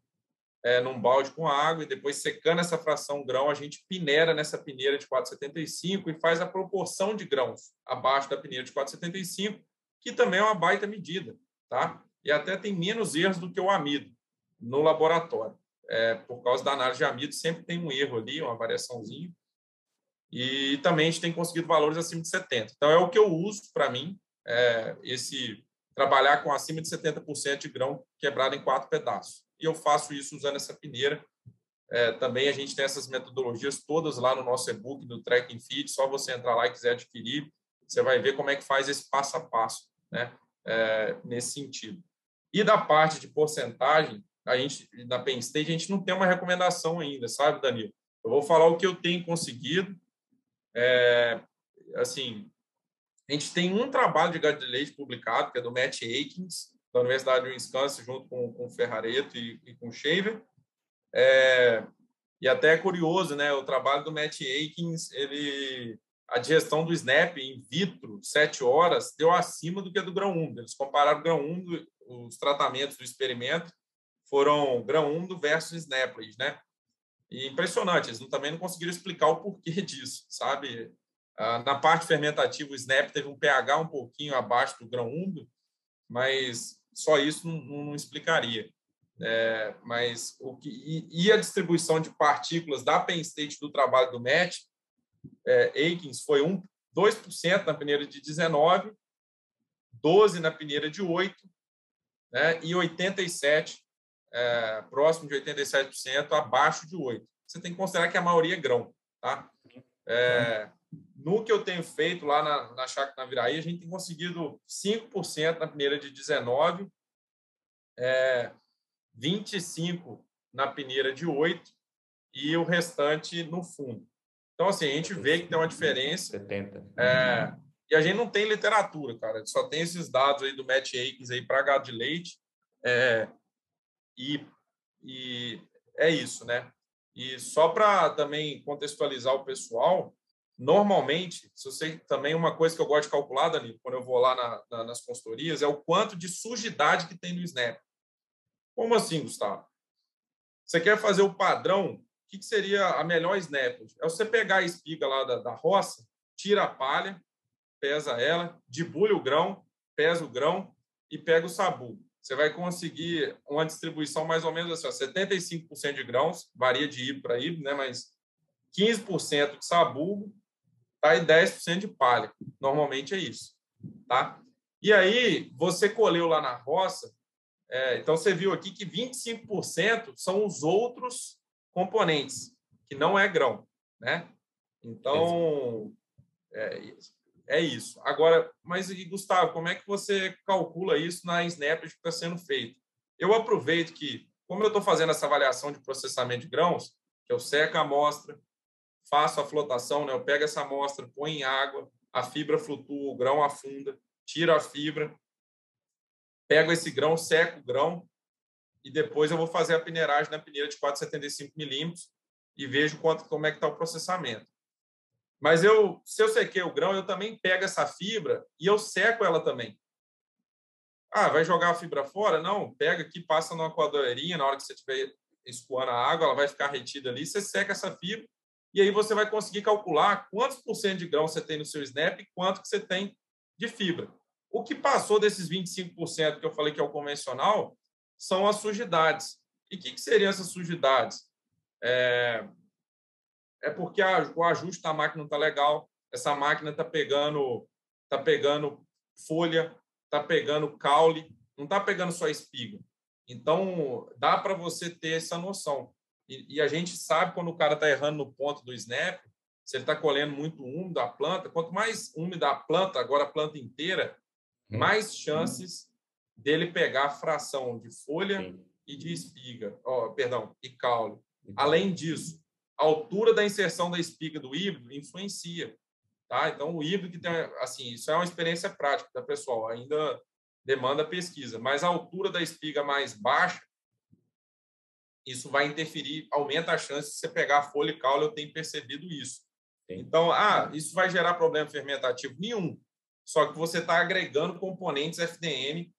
é, num balde com água, e depois secando essa fração grão, a gente peneira nessa peneira de 4,75 e faz a proporção de grãos abaixo da peneira de 4,75, que também é uma baita medida, tá? E até tem menos erros do que o amido no laboratório. É, por causa da análise de amido, sempre tem um erro ali, uma variaçãozinha. E também a gente tem conseguido valores acima de 70. Então, é o que eu uso para mim, é, esse trabalhar com acima de 70% de grão quebrado em quatro pedaços. E eu faço isso usando essa peneira. É, também a gente tem essas metodologias todas lá no nosso e-book do Tracking Feed. Só você entrar lá e quiser adquirir, você vai ver como é que faz esse passo a passo, né? É, nesse sentido. E da parte de porcentagem, a gente, na Penn State, a gente não tem uma recomendação ainda, sabe, Danilo? Eu vou falar o que eu tenho conseguido. É, assim, a gente tem um trabalho de leite publicado, que é do Matt Aikens, da Universidade de Wisconsin, junto com, com o Ferrareto e, e com o Shaver. É, e até é curioso, né? O trabalho do Matt Aikens, ele a digestão do SNAP in vitro, sete horas, deu acima do que a do grão úmido. Eles compararam o grão úmido, os tratamentos do experimento foram grão úmido versus SNAP, né? E impressionante, eles também não conseguiram explicar o porquê [laughs] disso, sabe? Ah, na parte fermentativa, o SNAP teve um pH um pouquinho abaixo do grão úmido, mas só isso não, não explicaria. É, mas o que e, e, a distribuição de partículas da Penn State do trabalho do MET, é, Aikens foi um, 2% na peneira de 19, 12 na peneira de 8, né, e 87, é, próximo de 87%, abaixo de 8. Você tem que considerar que a maioria é grão, tá? É, no que eu tenho feito lá na, na Chácara Naviraí, a gente tem conseguido 5% na peneira de 19, é, 25 na peneira de 8 e o restante no fundo. Então, assim, a gente vê que tem uma diferença. 70. É, e a gente não tem literatura, cara. Só tem esses dados aí do Matt Akins aí para gado de leite. É, e, e é isso, né? E só para também contextualizar o pessoal, normalmente, se você também uma coisa que eu gosto de calcular, Danilo, quando eu vou lá na, na, nas consultorias, é o quanto de sujidade que tem no Snap. Como assim, Gustavo? Você quer fazer o padrão? O que, que seria a melhor snap? É você pegar a espiga lá da, da roça, tira a palha, pesa ela, debulha o grão, pesa o grão e pega o sabu. Você vai conseguir uma distribuição mais ou menos assim, ó, 75% de grãos, varia de híbrido para híbrido, né? mas 15% de sabugo tá? e 10% de palha. Normalmente é isso. Tá? E aí, você colheu lá na roça, é, então, você viu aqui que 25% são os outros componentes, que não é grão. Né? Então, é, é isso. Agora, mas, Gustavo, como é que você calcula isso na Snap que está sendo feito? Eu aproveito que, como eu estou fazendo essa avaliação de processamento de grãos, que eu seco a amostra, faço a flotação, né? eu pego essa amostra, põe em água, a fibra flutua, o grão afunda, tiro a fibra, pego esse grão, seco o grão e depois eu vou fazer a peneiragem na peneira de 4,75 milímetros e vejo quanto, como é que está o processamento. Mas eu, se eu sequei o grão, eu também pego essa fibra e eu seco ela também. Ah, vai jogar a fibra fora? Não, pega aqui, passa numa coadoreirinha, na hora que você estiver escoando a água, ela vai ficar retida ali, você seca essa fibra e aí você vai conseguir calcular quantos por cento de grão você tem no seu snap e quanto que você tem de fibra. O que passou desses 25% que eu falei que é o convencional são as sujidades. E o que, que, seriam essas sujidades? É, é porque a, o ajuste da máquina não está legal, essa máquina está pegando, tá pegando folha, está pegando caule, não está pegando só espiga. Então, dá para você ter essa noção. E, e, a gente sabe quando o cara está errando no ponto do snap, se ele está colhendo muito úmido a planta, quanto mais úmida a planta, agora a planta inteira, Hum. mais chances dele pegar a fração de folha Sim. e de espiga, oh, perdão, e caule. Além disso, a altura da inserção da espiga do híbrido influencia, tá? Então o híbrido que tem, assim, isso é uma experiência prática, tá, pessoal? Ainda demanda pesquisa, mas a altura da espiga mais baixa isso vai interferir, aumenta a chance de você pegar folha e caule, eu tenho percebido isso. Sim. Então, ah, isso vai gerar problema fermentativo? Nenhum só que você está agregando componentes FDM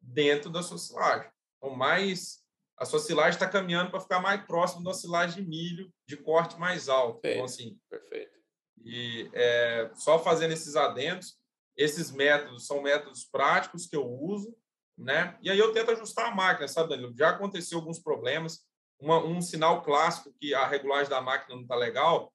dentro da sua silagem. Então, mais a sua silagem está caminhando para ficar mais próximo da silagem de milho de corte mais alto. Então, Perfeito. Então, assim, Perfeito. E é, só fazendo esses adendos, esses métodos são métodos práticos que eu uso, né? E aí eu tento ajustar a máquina, sabe, Danilo? Já aconteceu alguns problemas. Uma, um sinal clássico que a regulagem da máquina não está legal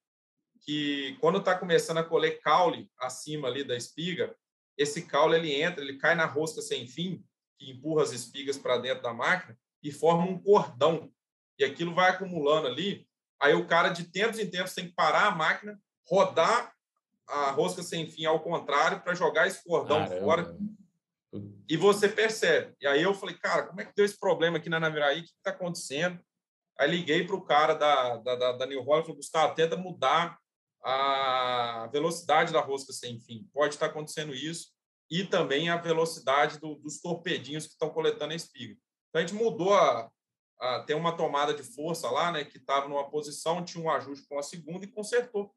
que quando está começando a colher caule acima ali da espiga, esse caule ele entra, ele cai na rosca sem fim, que empurra as espigas para dentro da máquina e forma um cordão. E aquilo vai acumulando ali. Aí o cara, de tempos em tempos, tem que parar a máquina, rodar a rosca sem fim ao contrário para jogar esse cordão Caramba. fora. E você percebe. E aí eu falei, cara, como é que deu esse problema aqui na Naviraí? O que está acontecendo? Aí liguei para o cara da, da, da, da New Holland e falei, Gustavo, tenta mudar a velocidade da rosca sem fim. Pode estar acontecendo isso. E também a velocidade do, dos torpedinhos que estão coletando a espiga. Então, a gente mudou a, a uma tomada de força lá, né, que estava numa posição, tinha um ajuste com a segunda e consertou.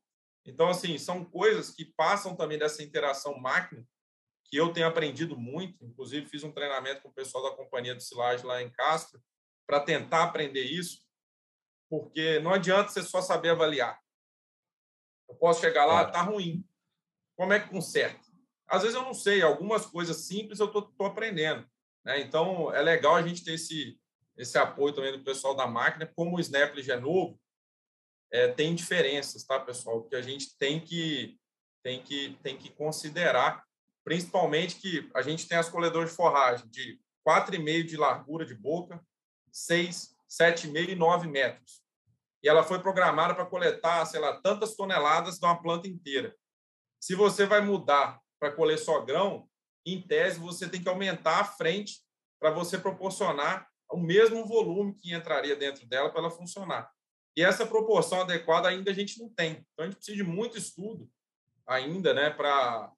Então, assim, são coisas que passam também dessa interação máquina, que eu tenho aprendido muito. Inclusive, fiz um treinamento com o pessoal da companhia de silagem lá em Castro, para tentar aprender isso, porque não adianta você só saber avaliar. Eu posso chegar lá, está ruim. Como é que conserta? Às vezes eu não sei, algumas coisas simples eu estou aprendendo. Né? Então, é legal a gente ter esse, esse apoio também do pessoal da máquina. Como o Snapledge é novo, é, tem diferenças, tá, pessoal? Que a gente tem que, tem, que, tem que considerar, principalmente que a gente tem as colhedoras de forragem de 4,5 de largura de boca, 6, 7,5 e 9 metros. E ela foi programada para coletar, sei lá, tantas toneladas de uma planta inteira. Se você vai mudar para colher só grão, em tese você tem que aumentar a frente para você proporcionar o mesmo volume que entraria dentro dela para ela funcionar. E essa proporção adequada ainda a gente não tem. Então a gente precisa de muito estudo ainda, né, para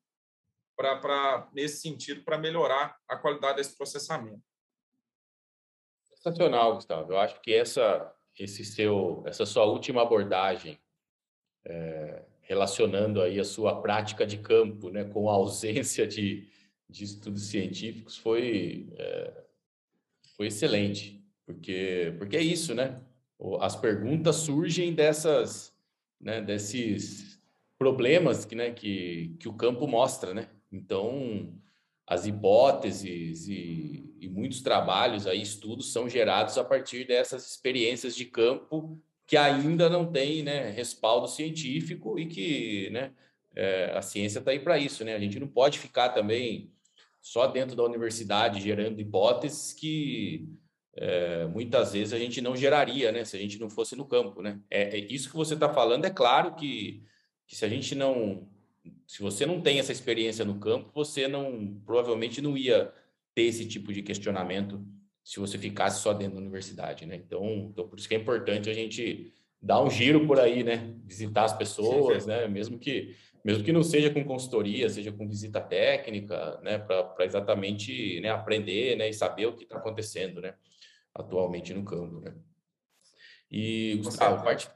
para nesse sentido para melhorar a qualidade desse processamento. Sensacional, Gustavo. Eu acho que essa esse seu essa sua última abordagem é, relacionando aí a sua prática de campo, né, com a [laughs] ausência de, de estudos científicos foi é, foi excelente, porque porque é isso, né? As perguntas surgem dessas, né, desses problemas que, né, que, que o campo mostra, né? Então, as hipóteses e, e muitos trabalhos aí, estudos são gerados a partir dessas experiências de campo que ainda não tem né, respaldo científico e que né, é, a ciência está aí para isso. Né? A gente não pode ficar também só dentro da universidade gerando hipóteses que é, muitas vezes a gente não geraria, né? Se a gente não fosse no campo, né? É, é isso que você está falando. É claro que, que se a gente não, se você não tem essa experiência no campo, você não provavelmente não ia ter esse tipo de questionamento se você ficasse só dentro da universidade, né? Então, então por isso que é importante a gente dar um giro por aí, né? Visitar as pessoas, né? Mesmo que mesmo que não seja com consultoria, seja com visita técnica, né? Para exatamente né? aprender, né? E saber o que está acontecendo, né? atualmente no campo, né? E Gustavo, parte,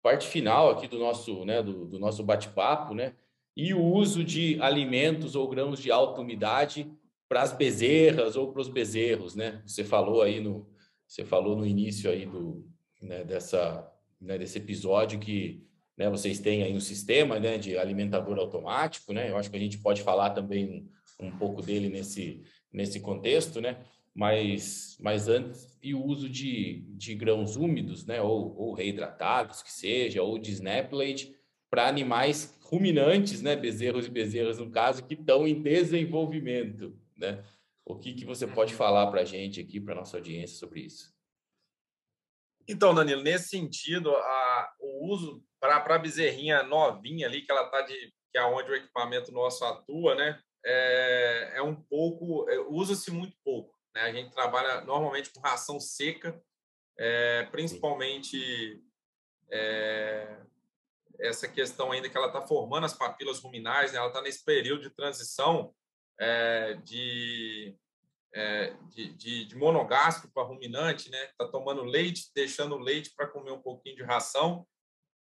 parte final aqui do nosso, né, do, do nosso bate-papo, né? E o uso de alimentos ou grãos de alta umidade para as bezerras ou para os bezerros, né? Você falou aí no, você falou no início aí do, né, dessa, né, desse episódio que né, vocês têm aí um sistema né, de alimentador automático, né? Eu acho que a gente pode falar também um, pouco dele nesse, nesse contexto, né? mas, mas antes, e o uso de, de grãos úmidos, né, ou, ou reidratados, que seja, ou de snaplate, para animais ruminantes, né, bezerros e bezerras, no caso, que estão em desenvolvimento, né? O que, que você pode falar para a gente aqui, para a nossa audiência, sobre isso? Então, Danilo, nesse sentido, a, o uso para a bezerrinha novinha ali, que ela está de que é onde o equipamento nosso atua, né? É, é um pouco, é, usa-se muito pouco. Né? A gente trabalha normalmente com ração seca, é, principalmente é, essa questão ainda que ela está formando as papilas ruminais, né? ela está nesse período de transição é, de, é, de, de, de, monogástrico para ruminante, né? Está tomando leite, deixando leite para comer um pouquinho de ração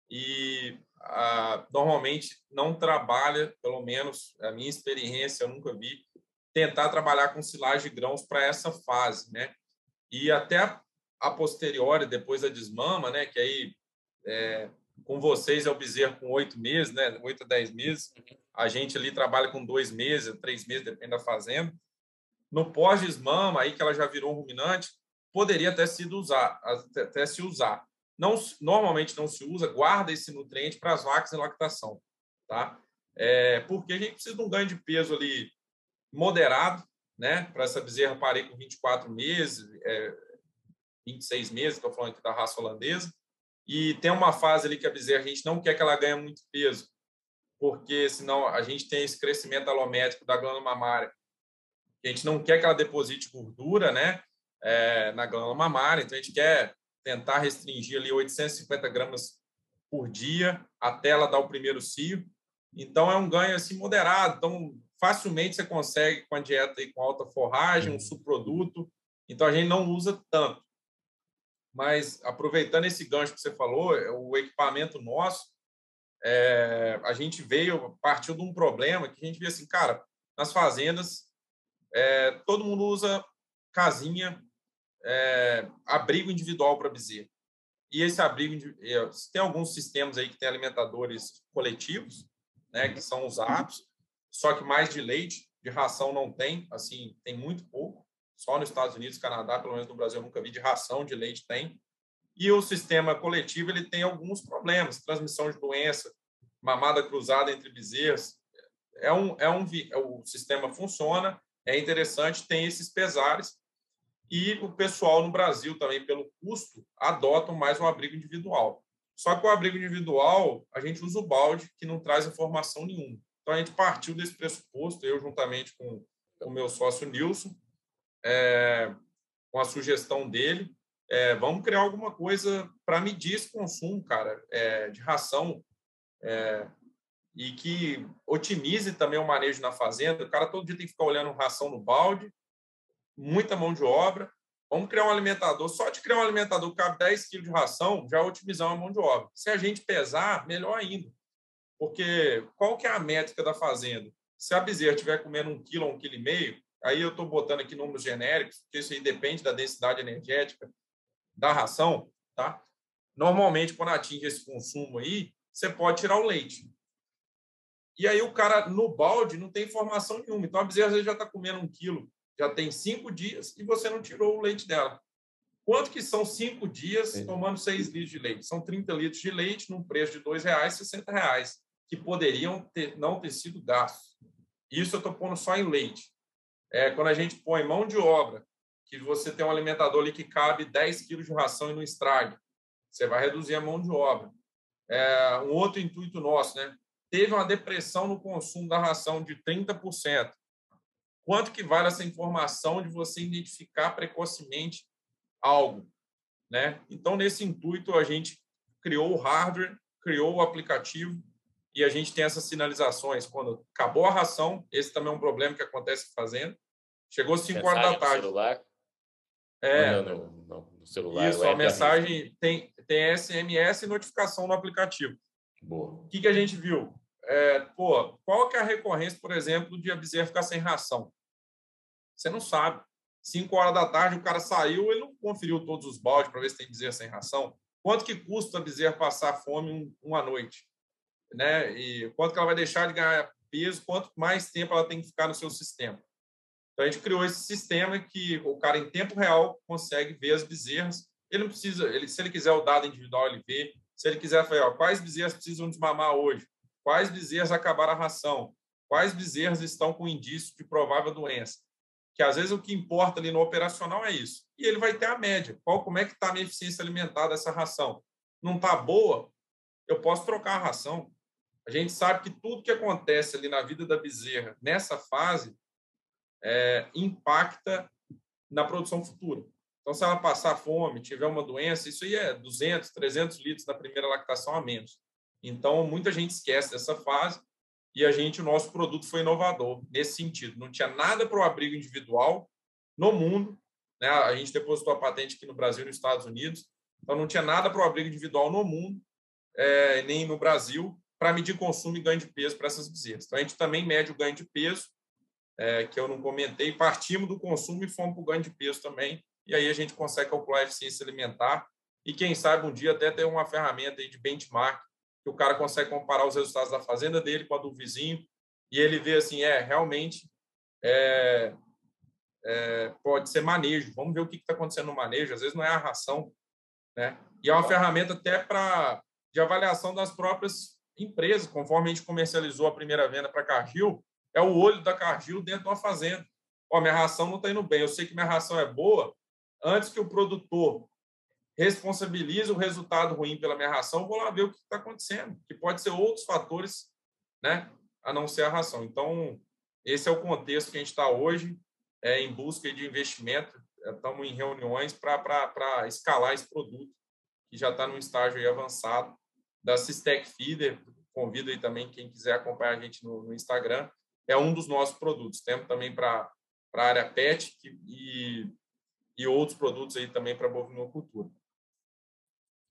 e ah, normalmente não trabalha, pelo menos a minha experiência eu nunca vi, tentar trabalhar com silagem de grãos para essa fase, né? E até a posteriori, depois da desmama, né? Que aí é, com vocês é o bezerro com oito meses, né? Oito a dez meses. A gente ali trabalha com dois meses, três meses, depende da fazenda. No pós-desmama, aí que ela já virou um ruminante, poderia até, sido usar, até se usar. Não, normalmente não se usa, guarda esse nutriente para as vacas em lactação, tá? É, porque a gente precisa de um ganho de peso ali moderado, né? Para essa bezerra parei com 24 meses, é, 26 meses, estou falando aqui da raça holandesa. E tem uma fase ali que a bezerra a gente não quer que ela ganhe muito peso, porque senão a gente tem esse crescimento alométrico da glândula mamária. A gente não quer que ela deposite gordura, né? É, na glândula mamária, então a gente quer tentar restringir ali 850 gramas por dia até ela dar o primeiro cio. Então é um ganho assim moderado. Então facilmente você consegue com a dieta e com alta forragem, um subproduto. Então a gente não usa tanto. Mas aproveitando esse gancho que você falou, é, o equipamento nosso, é, a gente veio, partiu de um problema que a gente vê assim, cara, nas fazendas, é, todo mundo usa casinha, é, abrigo individual para bezerro. E esse abrigo, tem alguns sistemas aí que tem alimentadores coletivos, né, que são usados, só que mais de leite, de ração não tem, assim, tem muito pouco. Só nos Estados Unidos, Canadá, pelo menos no Brasil, eu nunca vi de ração de leite tem. E o sistema coletivo ele tem alguns problemas, transmissão de doença, mamada cruzada entre bezerros. É um, é um, o sistema funciona, é interessante, tem esses pesares. E o pessoal no Brasil também, pelo custo, adotam mais um abrigo individual. Só que o abrigo individual, a gente usa o balde, que não traz informação nenhuma. Então, a gente partiu desse pressuposto, eu juntamente com o meu sócio Nilson, é, com a sugestão dele, é, vamos criar alguma coisa para medir esse consumo, cara, é, de ração é, e que otimize também o manejo na fazenda. O cara todo dia tem que ficar olhando ração no balde, muita mão de obra. Vamos criar um alimentador. Só de criar um alimentador que cabe 10 quilos de ração, já otimizar a mão de obra. Se a gente pesar, melhor ainda. Porque qual que é a métrica da fazenda? Se a bezerra estiver comendo um quilo um quilo e meio, aí eu estou botando aqui números genéricos, porque isso aí depende da densidade energética da ração, tá? Normalmente, quando atinge esse consumo aí, você pode tirar o leite. E aí o cara, no balde, não tem informação nenhuma. Então, a bezerra às vezes já está comendo um quilo, já tem cinco dias, e você não tirou o leite dela. Quanto que são cinco dias tomando seis litros de leite? São 30 litros de leite num preço de R$ 2,00, R$ reais que poderiam ter, não ter sido gastos. Isso eu estou pondo só em leite. É, quando a gente põe mão de obra, que você tem um alimentador ali que cabe 10 quilos de ração e não estrague, você vai reduzir a mão de obra. É, um outro intuito nosso, né? Teve uma depressão no consumo da ração de 30%. Quanto que vale essa informação de você identificar precocemente algo, né? Então, nesse intuito, a gente criou o hardware, criou o aplicativo e a gente tem essas sinalizações. Quando acabou a ração, esse também é um problema que acontece fazendo. Chegou 5 horas da tarde. Celular? É. Não, não, no celular. Isso, a mensagem tem, tem SMS e notificação no aplicativo. Boa. O que, que a gente viu? É, pô, qual que é a recorrência, por exemplo, de a bezerra ficar sem ração? Você não sabe. 5 horas da tarde, o cara saiu, ele não conferiu todos os baldes para ver se tem bezerra sem ração. Quanto que custa a bezerra passar fome um, uma noite? Né? E quanto que ela vai deixar de ganhar peso, quanto mais tempo ela tem que ficar no seu sistema. Então a gente criou esse sistema que o cara em tempo real consegue ver as bezerras. Ele não precisa, ele, se ele quiser o dado individual ele vê. Se ele quiser, falar, ó, quais bezerras precisam desmamar hoje? Quais bezerras acabaram a ração? Quais bezerras estão com indício de provável doença? Que às vezes o que importa ali no operacional é isso. E ele vai ter a média. Qual, como é que está a minha eficiência alimentar dessa ração? Não está boa? Eu posso trocar a ração. A gente sabe que tudo que acontece ali na vida da bezerra nessa fase é, impacta na produção futura. Então, se ela passar fome, tiver uma doença, isso aí é 200, 300 litros na primeira lactação a menos. Então, muita gente esquece dessa fase e a gente, o nosso produto foi inovador nesse sentido. Não tinha nada para o abrigo individual no mundo. Né? A gente depositou a patente aqui no Brasil e nos Estados Unidos. Então, não tinha nada para o abrigo individual no mundo, é, nem no Brasil para medir consumo e ganho de peso para essas bezerras. Então, a gente também mede o ganho de peso, é, que eu não comentei, partimos do consumo e fomos para o ganho de peso também, e aí a gente consegue calcular a eficiência alimentar e, quem sabe, um dia até ter uma ferramenta aí de benchmark que o cara consegue comparar os resultados da fazenda dele com a do vizinho e ele vê assim, é, realmente é, é, pode ser manejo. Vamos ver o que está acontecendo no manejo. Às vezes não é a ração, né? E é uma ferramenta até para de avaliação das próprias empresa, conforme a gente comercializou a primeira venda para a Cargill, é o olho da Cargill dentro de uma fazenda. Ó, minha ração não está indo bem, eu sei que minha ração é boa, antes que o produtor responsabilize o resultado ruim pela minha ração, vou lá ver o que está acontecendo, que pode ser outros fatores, né, a não ser a ração. Então, esse é o contexto que a gente está hoje, é, em busca de investimento, estamos em reuniões para escalar esse produto, que já está num estágio avançado, da Sistec Feeder, convido aí também quem quiser acompanhar a gente no, no Instagram, é um dos nossos produtos. Temos também para a área PET que, e, e outros produtos aí também para bovinocultura.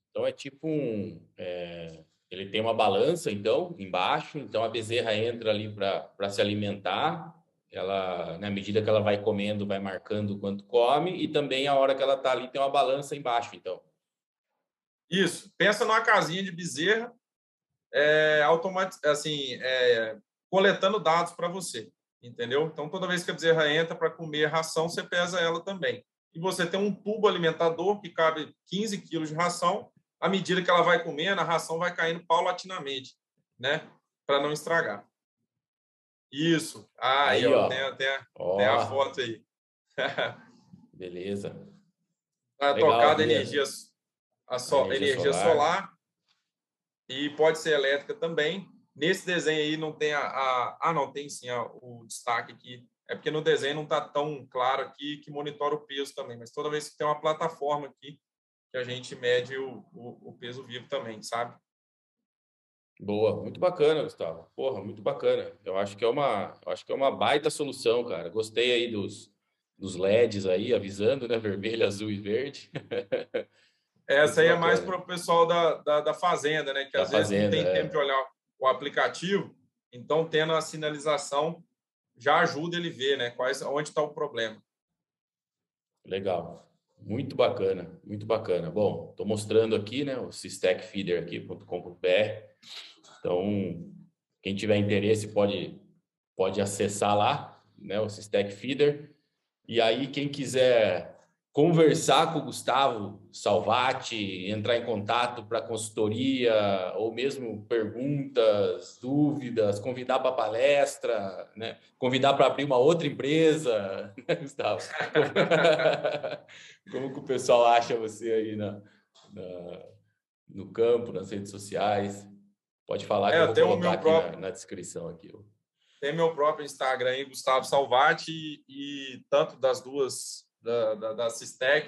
Então é tipo um. É, ele tem uma balança, então, embaixo, então a bezerra entra ali para se alimentar. Ela, na medida que ela vai comendo, vai marcando quanto come, e também a hora que ela está ali tem uma balança embaixo, então. Isso. Pensa numa casinha de bezerra, é, assim, é, coletando dados para você, entendeu? Então, toda vez que a bezerra entra para comer ração, você pesa ela também. E você tem um tubo alimentador que cabe 15 quilos de ração. À medida que ela vai comendo, a ração vai caindo paulatinamente, né? Para não estragar. Isso. Ah, aí, aí ó, Tem, tem, a, tem a foto aí. [laughs] Beleza. Tá tocada energia, a so, energia, energia solar. solar. e pode ser elétrica também. Nesse desenho aí não tem a, a ah não tem sim a, o destaque aqui é porque no desenho não está tão claro aqui que monitora o peso também, mas toda vez que tem uma plataforma aqui que a gente mede o, o, o peso vivo também, sabe? Boa, muito bacana, Gustavo. Porra, muito bacana. Eu acho que é uma, acho que é uma baita solução, cara. Gostei aí dos, dos LEDs aí, avisando, né? [laughs] Vermelho, azul e verde. [laughs] Essa aí é mais para o pessoal da, da, da, fazenda, né? Que da às fazenda, vezes não tem é. tempo de olhar o aplicativo, então tendo a sinalização já ajuda ele ver, né? Quais, onde está o problema. Legal. Muito bacana, muito bacana. Bom, estou mostrando aqui, né, o aqui.com.br. Então, quem tiver interesse pode pode acessar lá, né, o Systec Feeder. E aí quem quiser conversar com o Gustavo Salvati, entrar em contato para consultoria ou mesmo perguntas, dúvidas, convidar para palestra, né? convidar para abrir uma outra empresa, [laughs] né, Gustavo? [laughs] Como que o pessoal acha você aí na, na, no campo, nas redes sociais? Pode falar que é, eu vou colocar aqui próprio... na, na, descrição aqui. Tem meu próprio Instagram aí, Gustavo Salvati, e tanto das duas da, da, da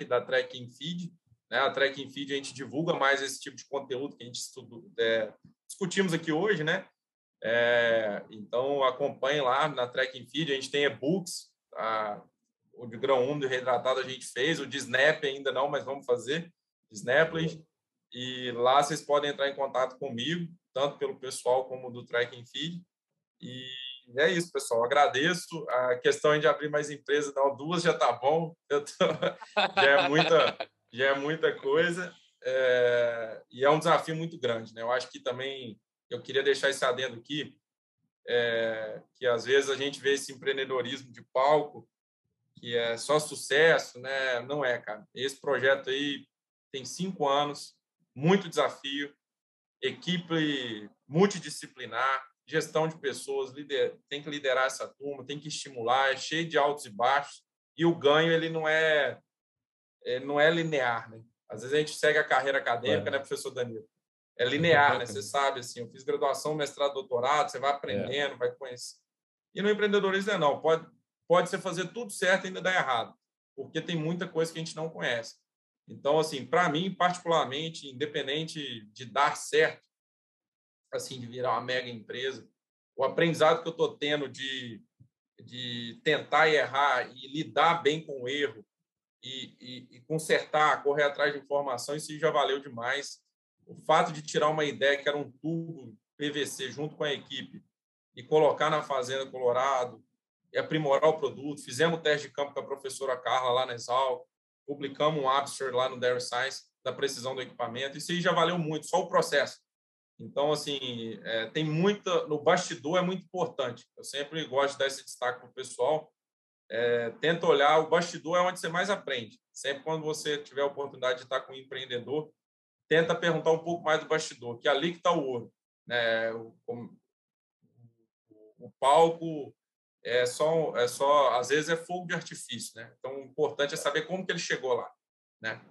da Tracking Feed. Né? A Tracking Feed a gente divulga mais esse tipo de conteúdo que a gente estudo, é, discutimos aqui hoje, né? É, então acompanhe lá na Tracking Feed, a gente tem e-books, tá? o de grão úmido reidratado a gente fez, o de Snap ainda não, mas vamos fazer, Snapless, e lá vocês podem entrar em contato comigo, tanto pelo pessoal como do Tracking Feed, e é isso, pessoal. Agradeço. A questão de abrir mais empresas, não, duas já tá bom. [laughs] Tô... já, é muita, já é muita coisa. É... E é um desafio muito grande. Né? Eu acho que também eu queria deixar esse adendo aqui, é... que às vezes a gente vê esse empreendedorismo de palco, que é só sucesso, né? Não é, cara. Esse projeto aí tem cinco anos, muito desafio, equipe multidisciplinar, gestão de pessoas, lider, tem que liderar essa turma, tem que estimular, é cheio de altos e baixos, e o ganho ele não é, é não é linear, né? Às vezes a gente segue a carreira acadêmica, é. né, professor Danilo? É linear, né? Você sabe, assim, eu fiz graduação, mestrado, doutorado, você vai aprendendo, é. vai conhecer. E no empreendedorismo é não, pode, pode você fazer tudo certo e ainda dar errado, porque tem muita coisa que a gente não conhece. Então, assim, para mim, particularmente, independente de dar certo, assim de virar uma mega empresa. O aprendizado que eu estou tendo de, de tentar e errar e lidar bem com o erro e, e, e, consertar, correr atrás de informação, isso já valeu demais. O fato de tirar uma ideia que era um tubo PVC junto com a equipe e colocar na Fazenda Colorado e aprimorar o produto. Fizemos teste de campo com a professora Carla lá na Exal, publicamos um abstract lá no Dairy Science da precisão do equipamento. Isso aí já valeu muito, só o processo. Então, assim, é, tem muita. No bastidor é muito importante. Eu sempre gosto de dar esse destaque para o pessoal. É, tenta olhar, o bastidor é onde você mais aprende. Sempre quando você tiver a oportunidade de estar com um empreendedor, tenta perguntar um pouco mais do bastidor, que é ali que está o ouro. Né? O, o, o, palco é só, é só, às vezes é fogo de artifício, né? Então, o importante é saber como que ele chegou lá, né?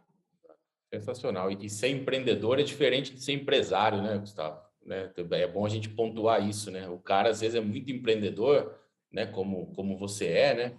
Sensacional. E ser empreendedor é diferente de ser empresário, né, Gustavo? Né? É bom a gente pontuar isso, né? O cara às vezes é muito empreendedor, né? Como, como você é, né?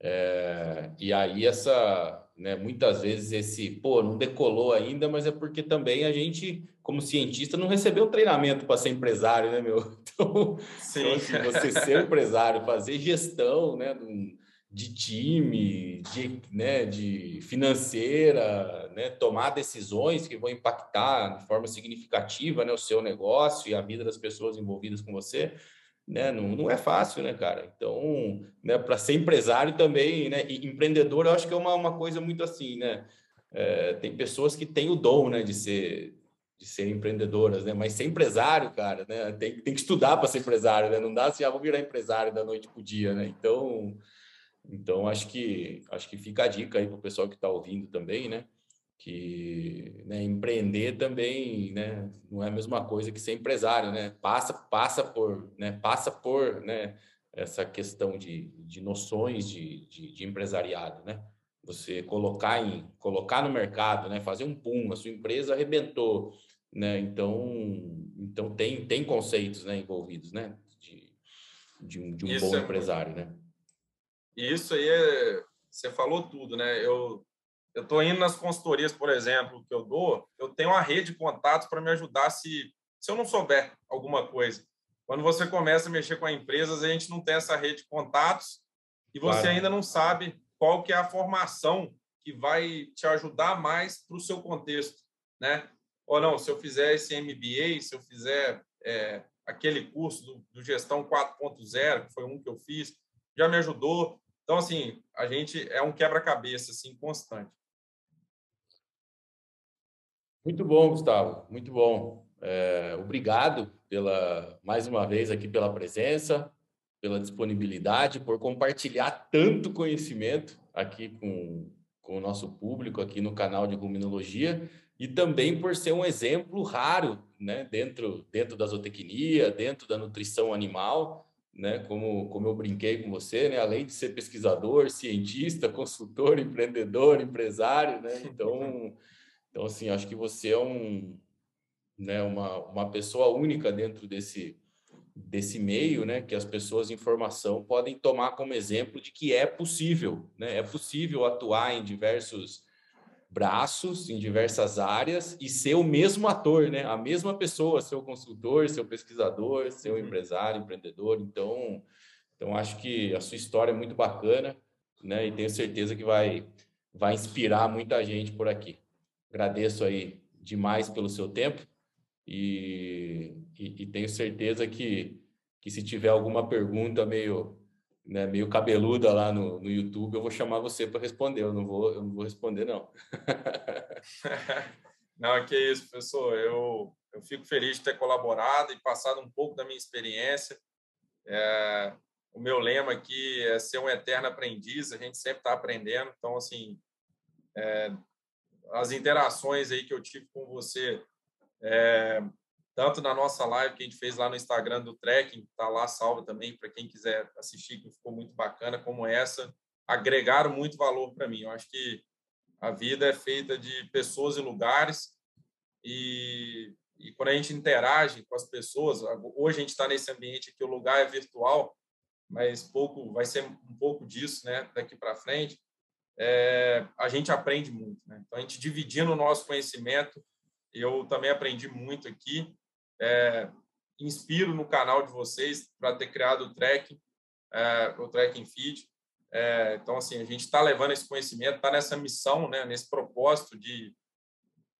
É, e aí essa, né? Muitas vezes esse, pô, não decolou ainda, mas é porque também a gente, como cientista, não recebeu treinamento para ser empresário, né, meu? [laughs] Então, Sim. então assim, você ser empresário, fazer gestão, né? De um, de time, de, né, de financeira, né, tomar decisões que vão impactar de forma significativa né, o seu negócio e a vida das pessoas envolvidas com você, né, não, não é fácil, né, cara? Então, né, para ser empresário também, né, e empreendedor, eu acho que é uma, uma coisa muito assim, né? É, tem pessoas que têm o dom, né, de ser de ser empreendedoras, né? Mas ser empresário, cara, né? Tem, tem que estudar para ser empresário, né? Não dá assim, ah, vou virar empresário da noite para o dia, né? Então, então, acho que acho que fica a dica aí para o pessoal que está ouvindo também, né? Que né, empreender também, né? Não é a mesma coisa que ser empresário, né? Passa passa por, né? Passa por, né? Essa questão de, de noções de, de, de empresariado, né? Você colocar em colocar no mercado, né? Fazer um pum, a sua empresa arrebentou, né? Então, então tem tem conceitos, né? Envolvidos, né? De, de um, de um bom é empresário, muito... né? E isso aí é, você falou tudo, né? Eu eu estou indo nas consultorias, por exemplo, que eu dou, eu tenho uma rede de contatos para me ajudar se se eu não souber alguma coisa. Quando você começa a mexer com a empresas, a gente não tem essa rede de contatos e você claro. ainda não sabe qual que é a formação que vai te ajudar mais para o seu contexto, né? Ou não, se eu fizer esse MBA, se eu fizer é, aquele curso do, do Gestão 4.0, que foi um que eu fiz, já me ajudou. Então, assim, a gente é um quebra-cabeça assim, constante. Muito bom, Gustavo, muito bom. É, obrigado pela mais uma vez aqui pela presença, pela disponibilidade, por compartilhar tanto conhecimento aqui com, com o nosso público aqui no canal de Ruminologia e também por ser um exemplo raro, né, dentro dentro da zootecnia, dentro da nutrição animal né? Como, como eu brinquei com você, né? Além de ser pesquisador, cientista, [laughs] consultor, empreendedor, empresário, né? Então, então assim, acho que você é um, né? Uma, uma pessoa única dentro desse desse meio, né? Que as pessoas em formação podem tomar como exemplo de que é possível, né? É possível atuar em diversos braços em diversas áreas e ser o mesmo ator, né? A mesma pessoa, seu consultor, seu pesquisador, seu uhum. empresário, empreendedor. Então, então acho que a sua história é muito bacana, né? E tenho certeza que vai vai inspirar muita gente por aqui. Agradeço aí demais pelo seu tempo e, e, e tenho certeza que que se tiver alguma pergunta meio né, meio cabeluda lá no, no YouTube, eu vou chamar você para responder. Eu não vou, eu não vou responder, não. [laughs] não, que isso, professor. Eu, eu fico feliz de ter colaborado e passado um pouco da minha experiência. É, o meu lema aqui é ser um eterno aprendiz. A gente sempre está aprendendo. Então, assim, é, as interações aí que eu tive com você é, tanto na nossa live que a gente fez lá no Instagram do Trekking, está lá salvo também para quem quiser assistir, que ficou muito bacana, como essa, agregaram muito valor para mim. Eu acho que a vida é feita de pessoas e lugares, e, e quando a gente interage com as pessoas, hoje a gente está nesse ambiente que o lugar é virtual, mas pouco vai ser um pouco disso, né, daqui para frente. É, a gente aprende muito, né? Então a gente dividindo o nosso conhecimento, eu também aprendi muito aqui é, inspiro no canal de vocês para ter criado o tracking, é, o tracking feed. É, então, assim, a gente está levando esse conhecimento, está nessa missão, né, nesse propósito de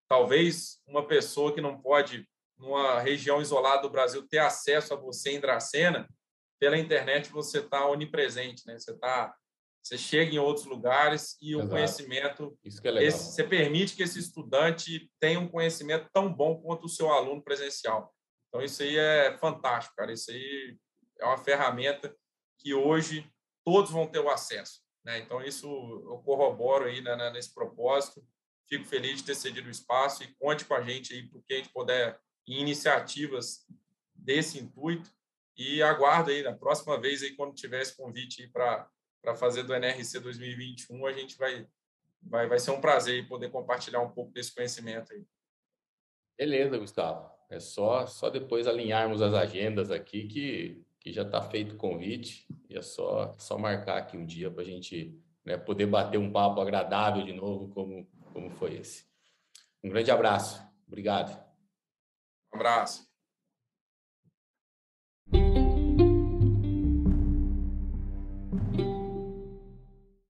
talvez uma pessoa que não pode, numa região isolada do Brasil, ter acesso a você em Dracena, pela internet você está onipresente, né? Você está você chega em outros lugares e Exato. o conhecimento Isso que é legal. Esse, você permite que esse estudante tenha um conhecimento tão bom quanto o seu aluno presencial. Então isso aí é fantástico, cara. Isso aí é uma ferramenta que hoje todos vão ter o acesso, né? Então isso eu corroboro aí né, né nesse propósito. Fico feliz de ter cedido o espaço e conte com a gente aí porque a gente puder em iniciativas desse intuito e aguardo aí na próxima vez aí quando tiver esse convite para para fazer do NRC 2021, a gente vai, vai, vai ser um prazer poder compartilhar um pouco desse conhecimento aí. Beleza, Gustavo. É só, só depois alinharmos as agendas aqui que, que já está feito o convite. E é só, só marcar aqui um dia para a gente né, poder bater um papo agradável de novo, como, como foi esse. Um grande abraço. Obrigado. Um abraço.